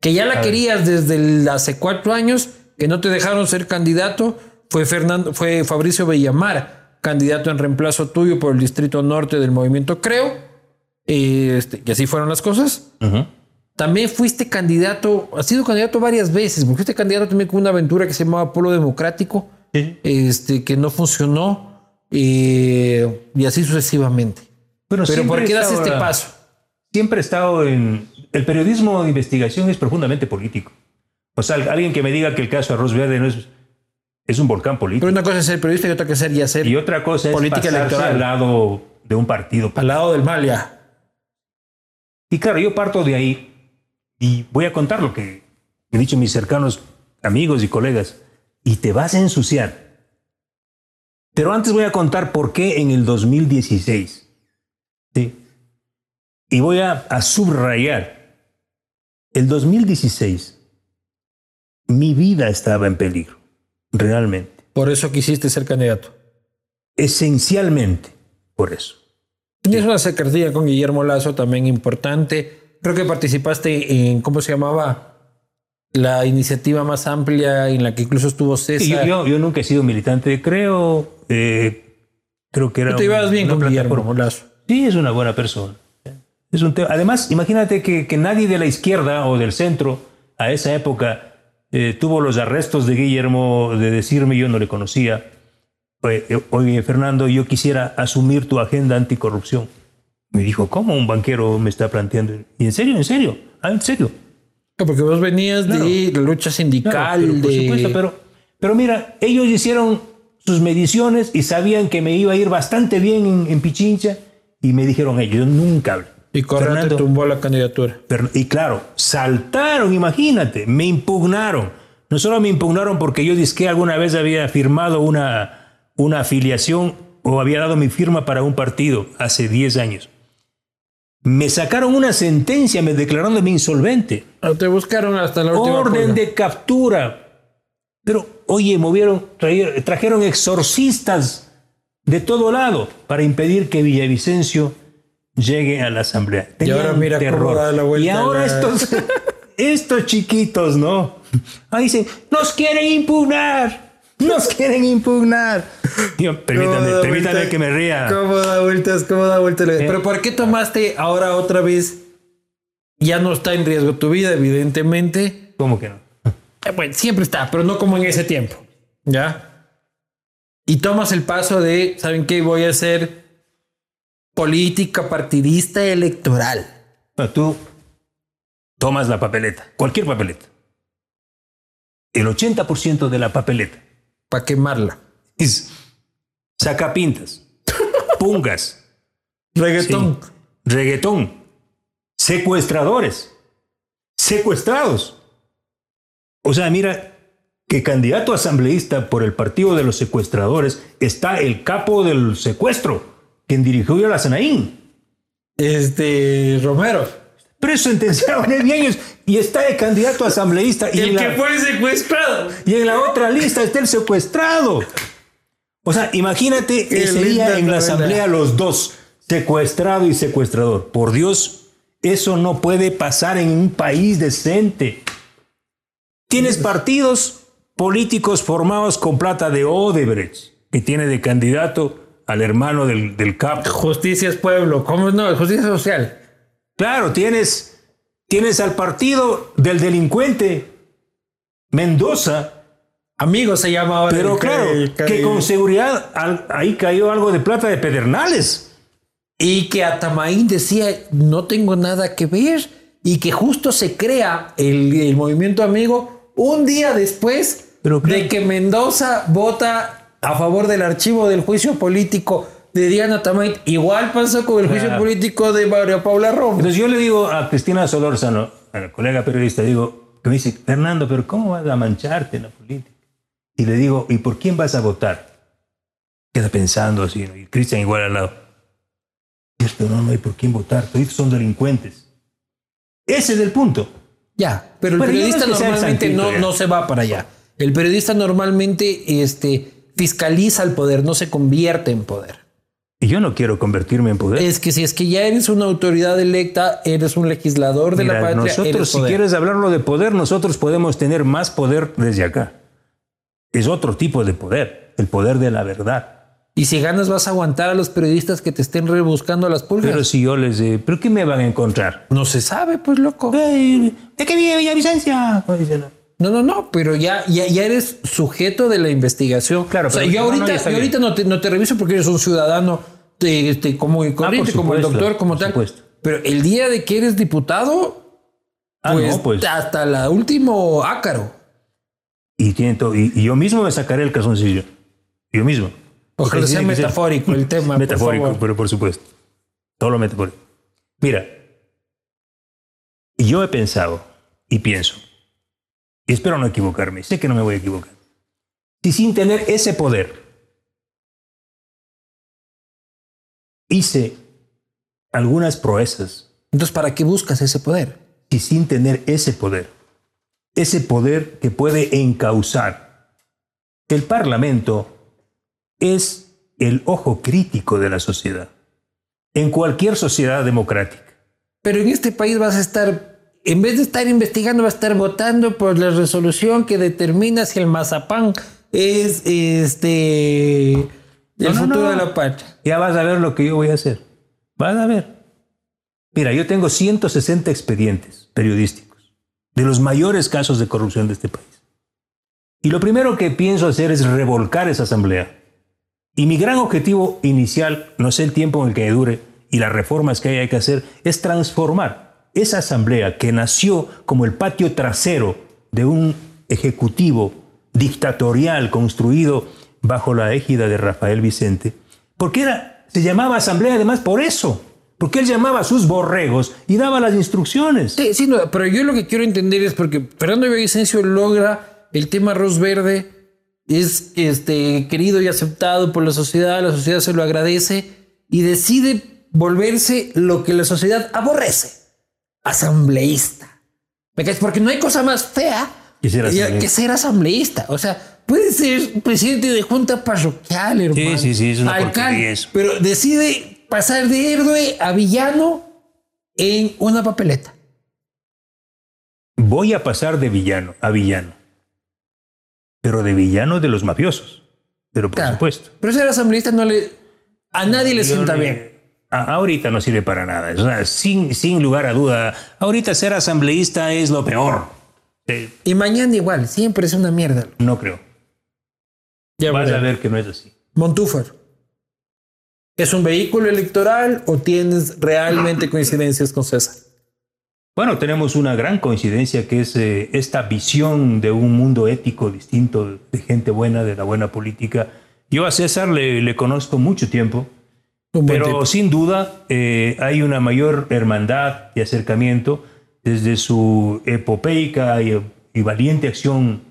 Que ya la querías desde el- hace cuatro años, que no te dejaron ser candidato, fue, Fernando, fue Fabricio Bellamar, candidato en reemplazo tuyo por el Distrito Norte del Movimiento Creo. Este, y así fueron las cosas. Ujú. También fuiste candidato, has sido candidato varias veces, porque fuiste candidato también con una aventura que se llamaba Polo Democrático, Sí. este, que no funcionó, eh, y así sucesivamente. Pero siempre ¿por qué das este paso? Siempre he estado en. El periodismo de investigación es profundamente político. O sea, alguien que me diga que el caso Arroz Verde no es. Es un volcán político. Pero una cosa es ser periodista y otra cosa es ser Y otra cosa es Política electoral. al lado de un partido. al lado del mal ya. Y claro, yo parto de ahí y voy a contar lo que he dicho a mis cercanos amigos y colegas. Y te vas a ensuciar. Pero antes voy a contar por qué en el 2016. ¿sí? Y voy a, a subrayar. El 2016, mi vida estaba en peligro. Realmente. Por eso quisiste ser candidato. Esencialmente por eso. Tenías una cercanía con Guillermo Lazo también importante. Creo que participaste en, ¿cómo se llamaba? La iniciativa más amplia en la que incluso estuvo César. Sí, yo, yo- yo nunca he sido militante, creo, eh, creo que era... Tú te ibas un- bien con. Guillermo Lazo. Sí, es una buena persona. Es un. Además, imagínate que, que nadie de la izquierda o del centro a esa época eh, tuvo los arrestos de Guillermo de decirme, yo no le conocía, "Oye, eh, oye Fernando, yo quisiera asumir tu agenda anticorrupción. Me dijo, ¿cómo un banquero me está planteando? ¿Y en serio, en serio? Ah, en serio. Porque vos venías Claro. de la lucha sindical, Claro, pero por de... supuesto, pero, pero mira, ellos hicieron sus mediciones y sabían que me iba a ir bastante bien en, en Pichincha Y me dijeron ellos, nunca hablé. Y Correa Fernando, tumbó la candidatura. Pero- y claro, saltaron, imagínate, me impugnaron. No solo me impugnaron porque yo dije que alguna vez había firmado una, una afiliación o había dado mi firma para un partido hace 10 años. Me sacaron una sentencia me declarándome insolvente. Ah, Te buscaron hasta la última Orden de captura. Pero, oye, movieron, trajeron, trajeron exorcistas de todo lado para impedir que Villavicencio llegue a la asamblea. Y ahora Tenían mira cómo da la vuelta Y ahora la- estos, estos chiquitos, ¿no? Ahí dicen, nos quieren impugnar. Nos quieren impugnar. ¿Cómo da permítame vueltas? que me ría. ¿Cómo da vueltas? ¿Cómo da vueltas? Pero ¿por qué tomaste ahora otra vez? Ya no está en riesgo tu vida, evidentemente. ¿Cómo que no? Eh, Bueno, siempre está, pero no como en ese tiempo. ¿Ya? Y tomas el paso de, ¿saben qué? Voy a hacer política partidista electoral. No, tú tomas la papeleta, cualquier papeleta. El 80% de la papeleta Para quemarla. es sacapintas, pungas, Reggaetón. sí, reggaetón, secuestradores, secuestrados. O sea, mira que candidato asambleísta por el partido de los secuestradores está el capo del secuestro, quien dirigió a la Sanaín. Este, Romero. Preso sentenciado a 9 años y está de candidato asambleísta. Y en la- fue secuestrado. Y en la otra lista está el secuestrado. O sea, imagínate Qué ese linda día en la asamblea los dos, secuestrado y secuestrador. Por Dios, eso no puede pasar en un país decente. Tienes partidos políticos formados con plata de Odebrecht, que tiene de candidato al hermano del, del capo. Justicia es pueblo. ¿Cómo no? Justicia social. Claro, tienes, tienes al partido del delincuente Mendoza, Amigo se llama ahora. Pero el- claro, el- que con seguridad al- ahí cayó algo de plata de Pedernales. Y que Atamaín decía, no tengo nada que ver. Y que justo se crea el, el movimiento amigo un día después Pero de que Mendoza vota a favor del archivo del juicio político de Diana Tamaín. Igual pasó con el juicio Claro. político de María Paula Romo. Entonces yo le digo a Cristina Solórzano, a la colega periodista, digo, que me dice, Fernando, pero ¿cómo vas a mancharte en la política? Y le digo, ¿y por quién vas a votar? Queda pensando así, ¿no? y Cristian igual al lado. Cierto, no, no hay por quién votar, todos son delincuentes. Ese es el punto. Ya, pero el Bueno, yo no periodista es que normalmente no, no se va para allá. El periodista normalmente este, fiscaliza el poder, no se convierte en poder. Y yo no quiero convertirme en poder. Es que si es que ya eres una autoridad electa, eres un legislador de Mira, la patria, nosotros, eres si poder. quieres hablarlo de poder, nosotros podemos tener más poder desde acá. Es otro tipo de poder, el poder de la verdad. Y si ganas vas a aguantar a los periodistas que te estén rebuscando las pulgas. Pero si yo les... eh, ¿Pero qué me van a encontrar? no se sabe, pues loco. ¿De qué vive Villavicencia? Dicen, ¿no? No, no, no, pero ya, ya, ya eres sujeto de la investigación. Claro, o sea, pero- yo no, no, ahorita, yo bien. ahorita no, te, no te reviso porque eres un ciudadano de, este, como y corriente, como el supuesto, doctor, como tal. supuesto. Pero el día de que eres diputado, Ah, pues, no, pues. hasta la último ácaro. Y, tiene todo- y, y yo mismo me sacaré el calzoncillo. Yo mismo. Ojalá Porque sea metafórico el tema. Metafórico, pero por supuesto. Todo lo metafórico. Mira, yo he pensado y pienso, y espero no equivocarme, sé que no me voy a equivocar. Si sin tener ese poder hice algunas proezas, Entonces, ¿para qué buscas ese poder? y sin tener ese poder, ese poder que puede encauzar, el Parlamento es el ojo crítico de la sociedad, en cualquier sociedad democrática. Pero en este país vas a estar, en vez de estar investigando, vas a estar votando por la resolución que determina si el mazapán es este el No, no, futuro no. de la patria. Ya vas a ver lo que yo voy a hacer. Vas a ver. Mira, yo tengo 160 expedientes periodísticos de los mayores casos de corrupción de este país. Y lo primero que pienso hacer es revolcar esa asamblea. Y mi gran objetivo inicial, no sé el tiempo en el que dure y las reformas que haya que hacer, es transformar esa asamblea que nació como el patio trasero de un ejecutivo dictatorial construido bajo la égida de Rafael Vicente, porque era Se llamaba asamblea además por eso. Porque él llamaba a sus borregos y daba las instrucciones. Sí, sí, no, pero yo lo que quiero entender es porque Fernando Villavicencio logra el tema arroz verde, es este, querido y aceptado por la sociedad, la sociedad se lo agradece y decide volverse lo que la sociedad aborrece, asambleísta. ¿Me caes? Porque no hay cosa más fea Que ser asambleísta. que ser asambleísta. O sea, puede ser presidente de junta parroquial, hermano. sí, sí, es una alcalde, porquería eso. pero decide pasar de héroe a villano en una papeleta. Voy a pasar de villano a villano. Pero de villano de los mafiosos. Pero por Claro. supuesto. Pero ser asambleísta no le. A nadie le sienta bien. Ahorita no sirve para nada. O sea, sin, sin lugar a duda, ahorita ser asambleísta es lo peor. Eh, Y mañana igual, siempre es una mierda. no creo. Ya Vas a ver que no es así. Montúfar. ¿Es un vehículo electoral o tienes realmente coincidencias con César? Bueno, tenemos una gran coincidencia que es eh, esta visión de un mundo ético distinto, de gente buena, de la buena política. Yo a César le, le conozco mucho tiempo, Un pero sin duda eh, hay una mayor hermandad y acercamiento desde su epopeica y, y valiente acción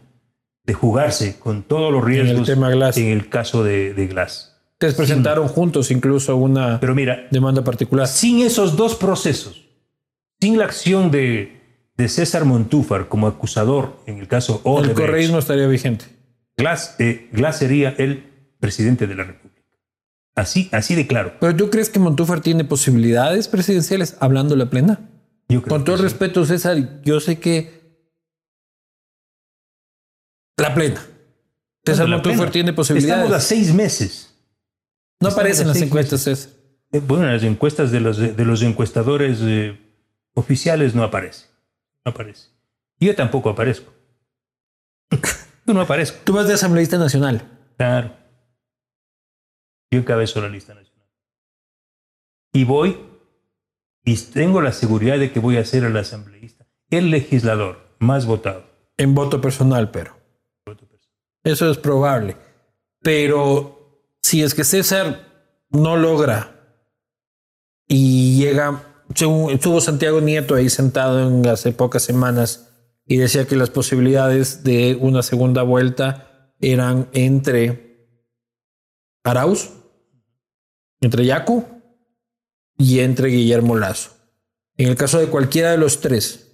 de jugarse con todos los riesgos tema Glass. en el caso de, de Glass. Ustedes presentaron juntos incluso una Pero mira, demanda particular. sin esos dos procesos, sin la acción de, de César Montúfar como acusador en el caso El Odebrecht, correísmo estaría vigente. Glass, eh, Glass sería el presidente de la República. Así, así de claro. ¿Pero tú crees que Montúfar tiene posibilidades presidenciales hablando la plena? Yo creo Con todo sí. respeto, César, yo sé que la plena. César La Montúfar tiene Estamos a posibilidades. seis meses. No estamos aparecen las encuestas, César. Eh, Bueno, en las encuestas de los, de los encuestadores eh, oficiales no aparece. No aparece. Yo tampoco aparezco. Yo no aparezco. Tú vas de asambleísta nacional. Claro. Yo encabezo la lista nacional. Y voy y tengo la seguridad de que voy a ser el asambleísta, el legislador más votado. En voto personal, pero. Eso es probable. Pero si es que César no logra y llega, estuvo Santiago Nieto ahí sentado en hace pocas semanas y decía que las posibilidades de una segunda vuelta eran entre Arauz, entre Yacu y entre Guillermo Lazo. En el caso de cualquiera de los tres,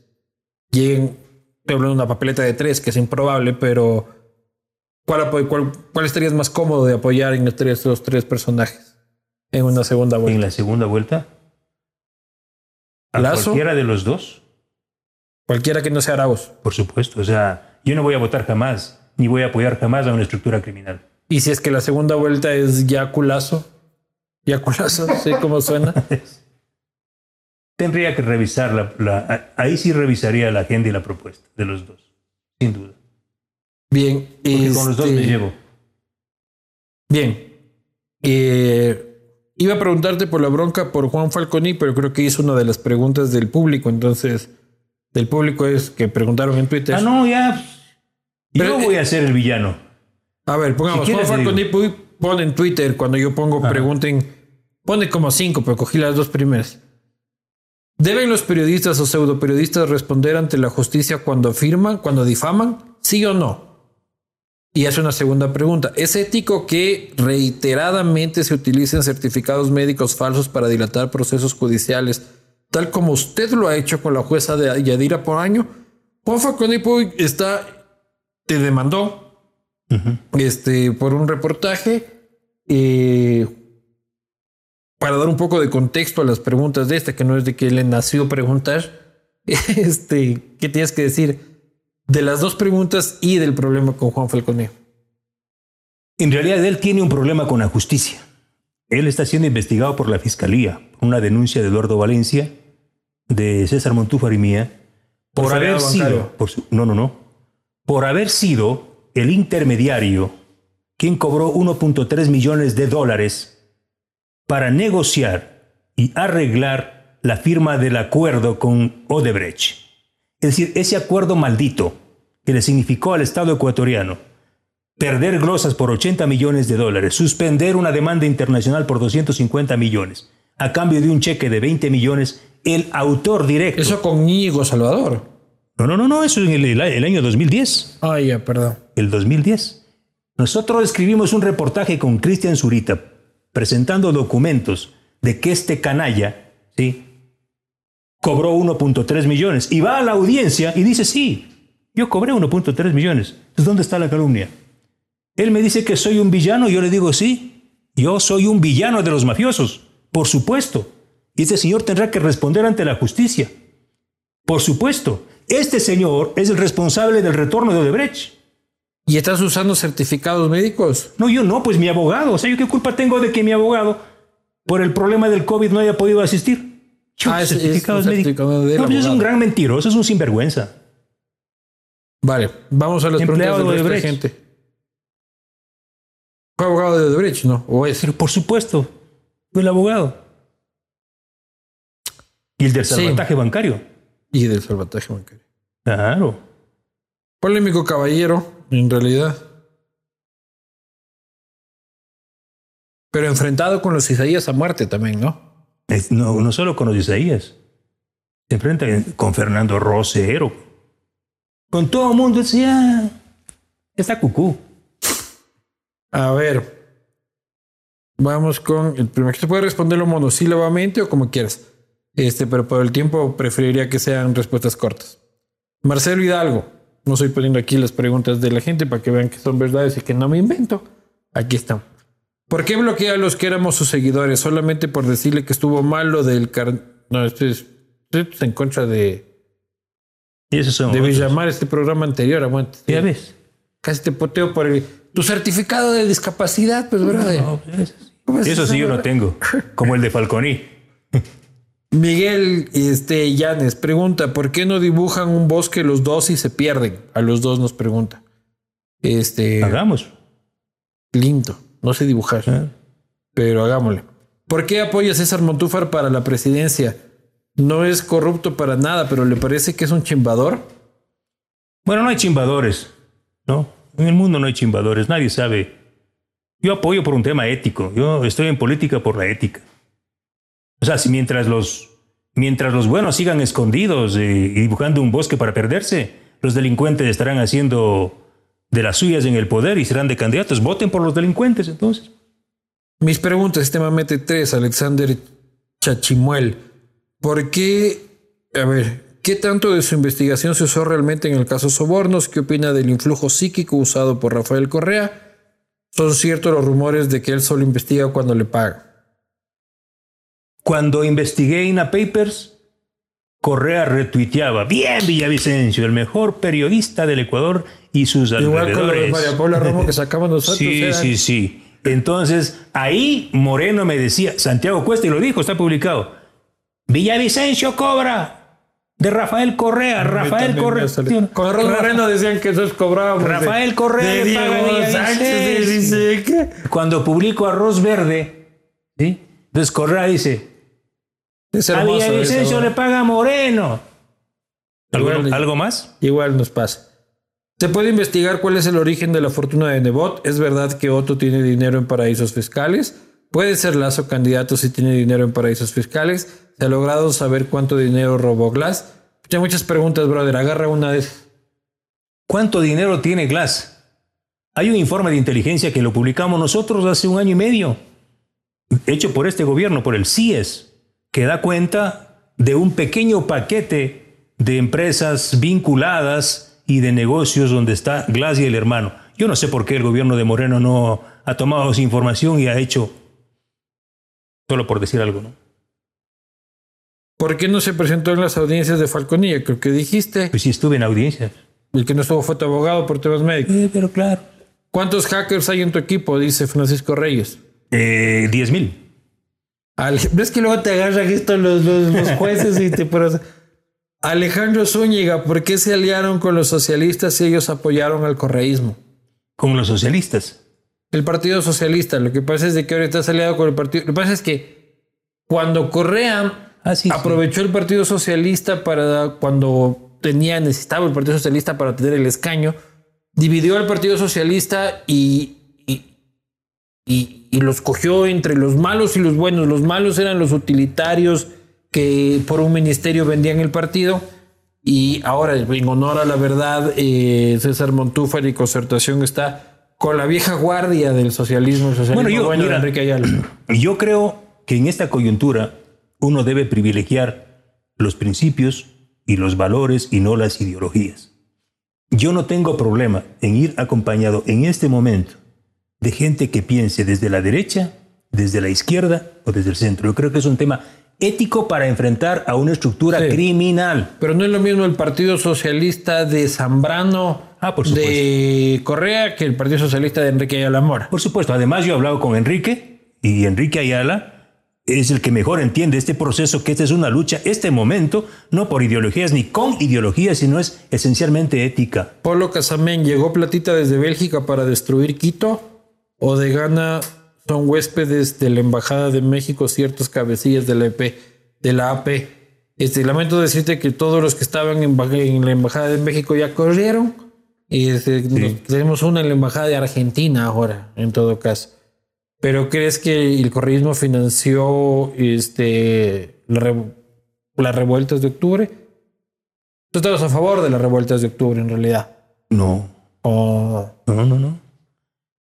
lleguen, estoy hablando de una papeleta de tres, que es improbable, pero ¿cuál, cuál, cuál estarías más cómodo de apoyar en entre estos tres personajes en una segunda En vuelta? la segunda vuelta, a Lazo. cualquiera de los dos, Cualquiera que no sea Arauz. por supuesto. O sea, yo no voy a votar jamás, ni voy a apoyar jamás a una estructura criminal. Y si es que la segunda vuelta es Yacu Lazo, Yacu Lazo, ¿sí cómo suena? Tendría que revisar la, la- ahí sí revisaría la agenda y la propuesta de los dos, sin duda. Bien, Porque con los dos este, me llevo. Bien. Eh, iba a preguntarte por la bronca por Juan Falconi, pero creo que hizo una de las preguntas del público. Entonces, del público es que preguntaron en Twitter. Ah, no, ya. Pero, yo voy a ser el villano. A ver, pongamos, Si Juan Falconi pone en Twitter cuando yo pongo pregunten, pone como cinco, pero cogí las dos primeras. ¿Deben los periodistas o pseudoperiodistas responder ante la justicia cuando afirman, cuando difaman? ¿Sí o no? Y hace una segunda pregunta. ¿Es ético que reiteradamente se utilicen certificados médicos falsos para dilatar procesos judiciales, tal como usted lo ha hecho con la jueza de Yadira por año? Juan Falconi Puig está, te demandó este, por un reportaje eh, para dar un poco de contexto a las preguntas de esta, que no es de que le nació preguntar. Este, ¿qué tienes que decir de las dos preguntas y del problema con Juan Falcone? En realidad él tiene un problema con la justicia. Él está siendo investigado por la fiscalía, por una denuncia de Eduardo Valencia, de César Montúfar y mía, por, Por haber sido, bancario. por su- no, no, no, por haber sido el intermediario quien cobró 1.3 millones de dólares para negociar y arreglar la firma del acuerdo con Odebrecht. Es decir, ese acuerdo maldito que le significó al Estado ecuatoriano perder glosas por 80 millones de dólares, suspender una demanda internacional por 250 millones, a cambio de un cheque de 20 millones, el autor directo. Eso con Íñigo Salvador. No, no, no, no, eso en el, el año 2010. Ah, ya, perdón. El 2010. Nosotros escribimos un reportaje con Cristian Zurita presentando documentos de que este canalla, ¿sí? Cobró 1.3 millones y va a la audiencia y dice, sí, yo cobré 1.3 millones. Entonces, ¿dónde está la calumnia? Él me dice que soy un villano yo le digo, sí, yo soy un villano de los mafiosos, por supuesto. Y este señor tendrá que responder ante la justicia. Por supuesto, este señor es el responsable del retorno de Odebrecht. ¿Y estás usando certificados médicos? No, yo no, pues mi abogado. O sea, ¿yo qué culpa tengo de que mi abogado, por el problema del COVID, no haya podido asistir? ah, es, certificados es médicos. No, pues es un gran mentiroso, es un sinvergüenza. Vale, vamos a las Empleado preguntas de, de Odebrecht. gente. Fue abogado de Odebrecht, ¿no? ¿O es? Pero por supuesto, fue el abogado. Y el del Sí. salvataje bancario. Y del salvataje bancario. Claro. Polémico caballero, en realidad. Pero enfrentado con los Isaías a muerte también, ¿no? Es- no, no solo con los Isaías. Se enfrenta con Fernando Rosero. Con todo el mundo decía, está cucú. A ver. Vamos con el primero. Se puede responderlo monosílabamente o como quieras. Este, pero por el tiempo preferiría que sean respuestas cortas. Marcelo Hidalgo. No estoy poniendo aquí las preguntas de la gente para que vean que son verdades y que no me invento. Aquí están. ¿Por qué bloquea a los que éramos sus seguidores? Solamente por decirle que estuvo mal lo del car... No, esto es, esto es en contra de, Y esos son de otros. llamar este programa anterior. Aguante. Ya ves. Casi te poteo por el, tu certificado de discapacidad, pues, brother. No, pues, ¿Cómo es Eso sí yo no tengo. Como el de Falconi. Miguel este, Llanes pregunta: ¿Por qué no dibujan un bosque los dos y se pierden? A los dos nos pregunta. Este, Hagamos. lindo. No sé dibujar, Ah. pero hagámosle. ¿Por qué apoya a César Montúfar para la presidencia? No es corrupto para nada, pero le parece que es un chimbador. Bueno, no hay chimbadores. ¿No? En el mundo no hay chimbadores. Nadie sabe. Yo apoyo por un tema ético. Yo estoy en política por la ética. O sea, si mientras los, mientras los buenos sigan escondidos eh, y dibujando un bosque para perderse, los delincuentes estarán haciendo de las suyas en el poder y serán de candidatos. Voten por los delincuentes, entonces. Mis preguntas, sistema Mete 3, Alexander Chachimuel. ¿Por qué? A ver, ¿qué tanto de su investigación se usó realmente en el caso Sobornos? ¿Qué opina del influjo psíquico usado por Rafael Correa? ¿Son ciertos los rumores de que él solo investiga cuando le pagan? Cuando investigué INA Papers, Correa retuiteaba, bien Villavicencio, el mejor periodista del Ecuador y sus Igual con de alrededores. María Paula Romo que sacamos nosotros. Sí, era- sí, sí. Entonces, ahí Moreno me decía, Santiago Cuesta, y lo dijo, está publicado. Villavicencio cobra de Rafael Correa, Rafael Correa. Con Rafa- Moreno decían que eso cobrábamos. Rafael Correa de paga Sánchez. Dice que. Cuando publico Arroz Verde, ¿sí? entonces Correa dice, Es a Villavicencio le paga Moreno. ¿Algo, más? Igual nos pasa. Se puede investigar cuál es el origen de la fortuna de Nebot. ¿Es verdad que Otto tiene dinero en paraísos fiscales? ¿Puede ser Lazo candidato si tiene dinero en paraísos fiscales? ¿Se ha logrado saber cuánto dinero robó Glass? Hay muchas preguntas, brother. Agarra una de esas. ¿Cuánto dinero tiene Glass? Hay un informe de inteligencia que lo publicamos nosotros hace un año y medio, hecho por este gobierno, por el CIES, que da cuenta de un pequeño paquete de empresas vinculadas y de negocios donde está Glass y el hermano. Yo no sé por qué el gobierno de Moreno no ha tomado esa información y ha hecho, solo por decir algo, ¿no? ¿Por qué no se presentó en las audiencias de Falconilla? Creo que dijiste. Pues sí estuve en audiencia. El que no estuvo fue tu abogado por temas médicos. Eh, pero claro. ¿Cuántos hackers hay en tu equipo? Dice Francisco Reyes. Eh, 10 mil. ¿Ves que luego te agarran esto los, los, los jueces y te pones- Alejandro Zúñiga, ¿por qué se aliaron con los socialistas si ellos apoyaron al correísmo? Con los socialistas. El Partido Socialista, lo que pasa es de que ahora estás aliado con el partido. Lo que pasa es que cuando Correa Ah, sí, sí. aprovechó el Partido Socialista para cuando tenía, necesitaba el Partido Socialista para tener el escaño, dividió al Partido Socialista y, y, y, los cogió entre los malos y los buenos. Los malos eran los utilitarios que por un ministerio vendían el partido. Y ahora, en honor a la verdad, eh, César Montúfar y Concertación está con la vieja guardia del socialismo, el socialismo Bueno, yo- bueno de mira, Enrique Ayala. Yo creo que en esta coyuntura uno debe privilegiar los principios y los valores y no las ideologías. Yo no tengo problema en ir acompañado en este momento de gente que piense desde la derecha, desde la izquierda o desde el centro. Yo creo que es un tema ético para enfrentar a una estructura Sí. criminal. Pero no es lo mismo el Partido Socialista de Zambrano Ah, por de Correa que el Partido Socialista de Enrique Ayala Mora. Por supuesto, además yo he hablado con Enrique y Enrique Ayala es el que mejor entiende este proceso, que esta es una lucha, este momento, no por ideologías ni con ideologías, sino es esencialmente ética. Polo Casamén, ¿llegó platita desde Bélgica para destruir Quito? ¿O de Ghana son huéspedes de la Embajada de México ciertos cabecillas de la, EP, de la AP? Este, lamento decirte que todos los que estaban en, la Embajada de México ya corrieron. Y este, nos- tenemos una en la Embajada de Argentina ahora, en todo caso. ¿Pero crees que el correísmo financió este, la re- las revueltas de octubre? Tú estabas a favor de las revueltas de octubre, en realidad. No, Oh, no, no, no.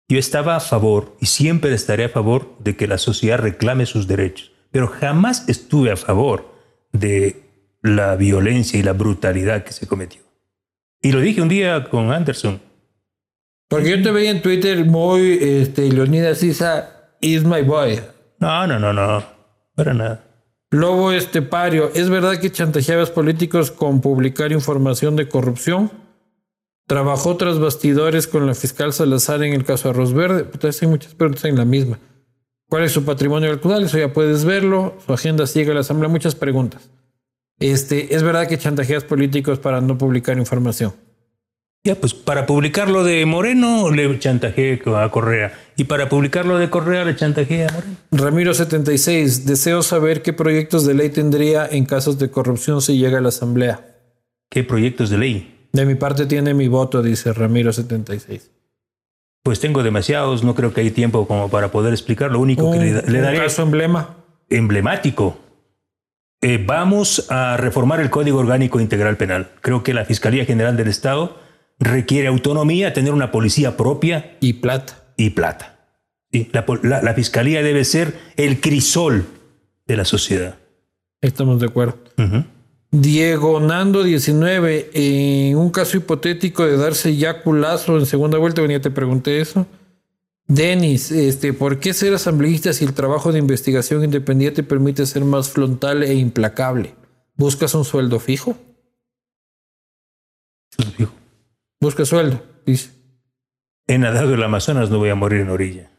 Yo estaba a favor y siempre estaré a favor de que la sociedad reclame sus derechos, pero jamás estuve a favor de la violencia y la brutalidad que se cometió. Y lo dije un día con Anderson. porque yo te veía en Twitter muy, este, Leonidas Sisa is my boy. No, no, no, no, para nada. Lobo Estepario, ¿es verdad que chantajeabas políticos con publicar información de corrupción? Trabajó tras bastidores con la fiscal Salazar en el caso Arroz Verde. Puta, hay muchas preguntas en la misma. ¿Cuál es su patrimonio actual? Eso ya puedes verlo. Su agenda sigue a la asamblea. Muchas preguntas. Este, ¿Es verdad que chantajeas políticos para no publicar información? Ya, pues para publicar lo de Moreno le chantajeé a Correa. Y para publicar lo de Correa le chantajeé a Moreno. Ramiro 76, deseo saber qué proyectos de ley tendría en casos de corrupción si llega a la asamblea. ¿Qué proyectos de ley? De mi parte tiene mi voto, dice Ramiro 76. Pues tengo demasiados, no creo que hay tiempo como para poder explicar. Lo único que le, le un daré caso emblema. emblemático. Eh, vamos a reformar el Código Orgánico Integral Penal. Creo que la Fiscalía General del Estado requiere autonomía, tener una policía propia y plata. y plata. Sí, la, pol- la- la Fiscalía debe ser el crisol de la sociedad. Estamos de acuerdo. Diego Nando 19, en un caso hipotético de darse ya culazo en segunda vuelta, venía te pregunté eso. Denis, este, ¿por qué ser asambleísta si el trabajo de investigación independiente permite ser más frontal e implacable? ¿Buscas un sueldo fijo? Fijo. Busca sueldo, dice. He nadado el Amazonas, no voy a morir en orilla.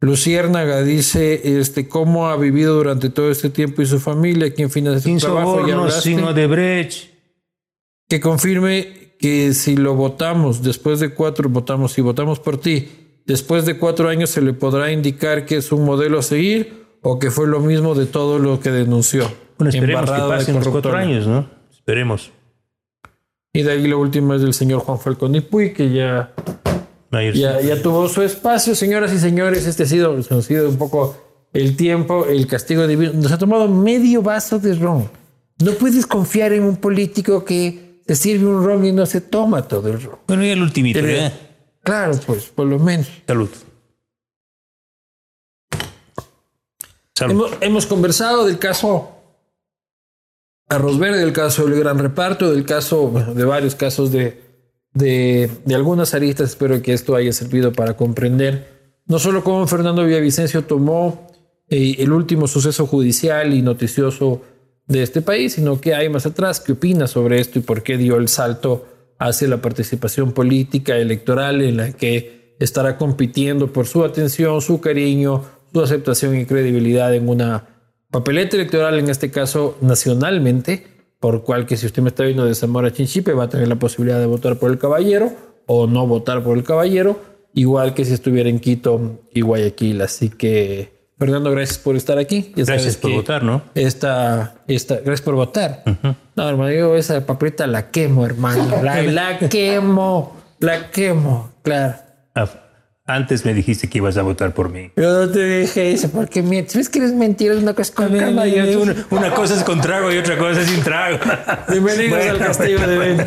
Luciérnaga dice, este, ¿cómo ha vivido durante todo este tiempo y su familia? ¿Quién financia Sin su trabajo? Sobornos, sin Odebrecht. que confirme que si lo votamos después de cuatro, votamos, si votamos por ti, después de cuatro años se le podrá indicar que es un modelo a seguir o que fue lo mismo de todo lo que denunció. Bueno, esperemos que pasen los cuatro años, ¿no? Esperemos. Y de ahí la última es del señor Juan Falcón Puy, que ya, ya, ya tuvo su espacio. Señoras y señores, este ha sido, ha sido un poco el tiempo, el castigo divino. Nos ha tomado medio vaso de ron. No puedes confiar en un político que te sirve un ron y no se toma todo el ron. Bueno, ya el ultimito, ¿eh? Claro, pues, por lo menos. Salud. Salud. Hemos, hemos conversado del caso Arroz Verde, del caso del Gran Reparto, del caso, bueno, de varios casos de, de, de algunas aristas. Espero que esto haya servido para comprender no solo cómo Fernando Villavicencio tomó eh, el último suceso judicial y noticioso de este país, sino que hay más atrás, qué opina sobre esto y por qué dio el salto hacia la participación política electoral en la que estará compitiendo por su atención, su cariño, su aceptación y credibilidad en una papeleta electoral, en este caso nacionalmente, por cual que si usted me está viendo de Zamora Chinchipe va a tener la posibilidad de votar por el caballero o no votar por el caballero, igual que si estuviera en Quito y Guayaquil. Así que, Fernando, gracias por estar aquí. Ya Gracias por votar, ¿no? Esta, esta, gracias por votar. No, hermano, yo esa papeleta la quemo, hermano. La, la quemo. La quemo, claro. Antes me dijiste que ibas a votar por mí. Yo no te dije eso, porque. ¿Ves que eres mentiroso? Una cosa con cama y otra- Una, una cosa es con trago y otra cosa es sin trago. Bienvenidos Bueno, al castigo de Ben.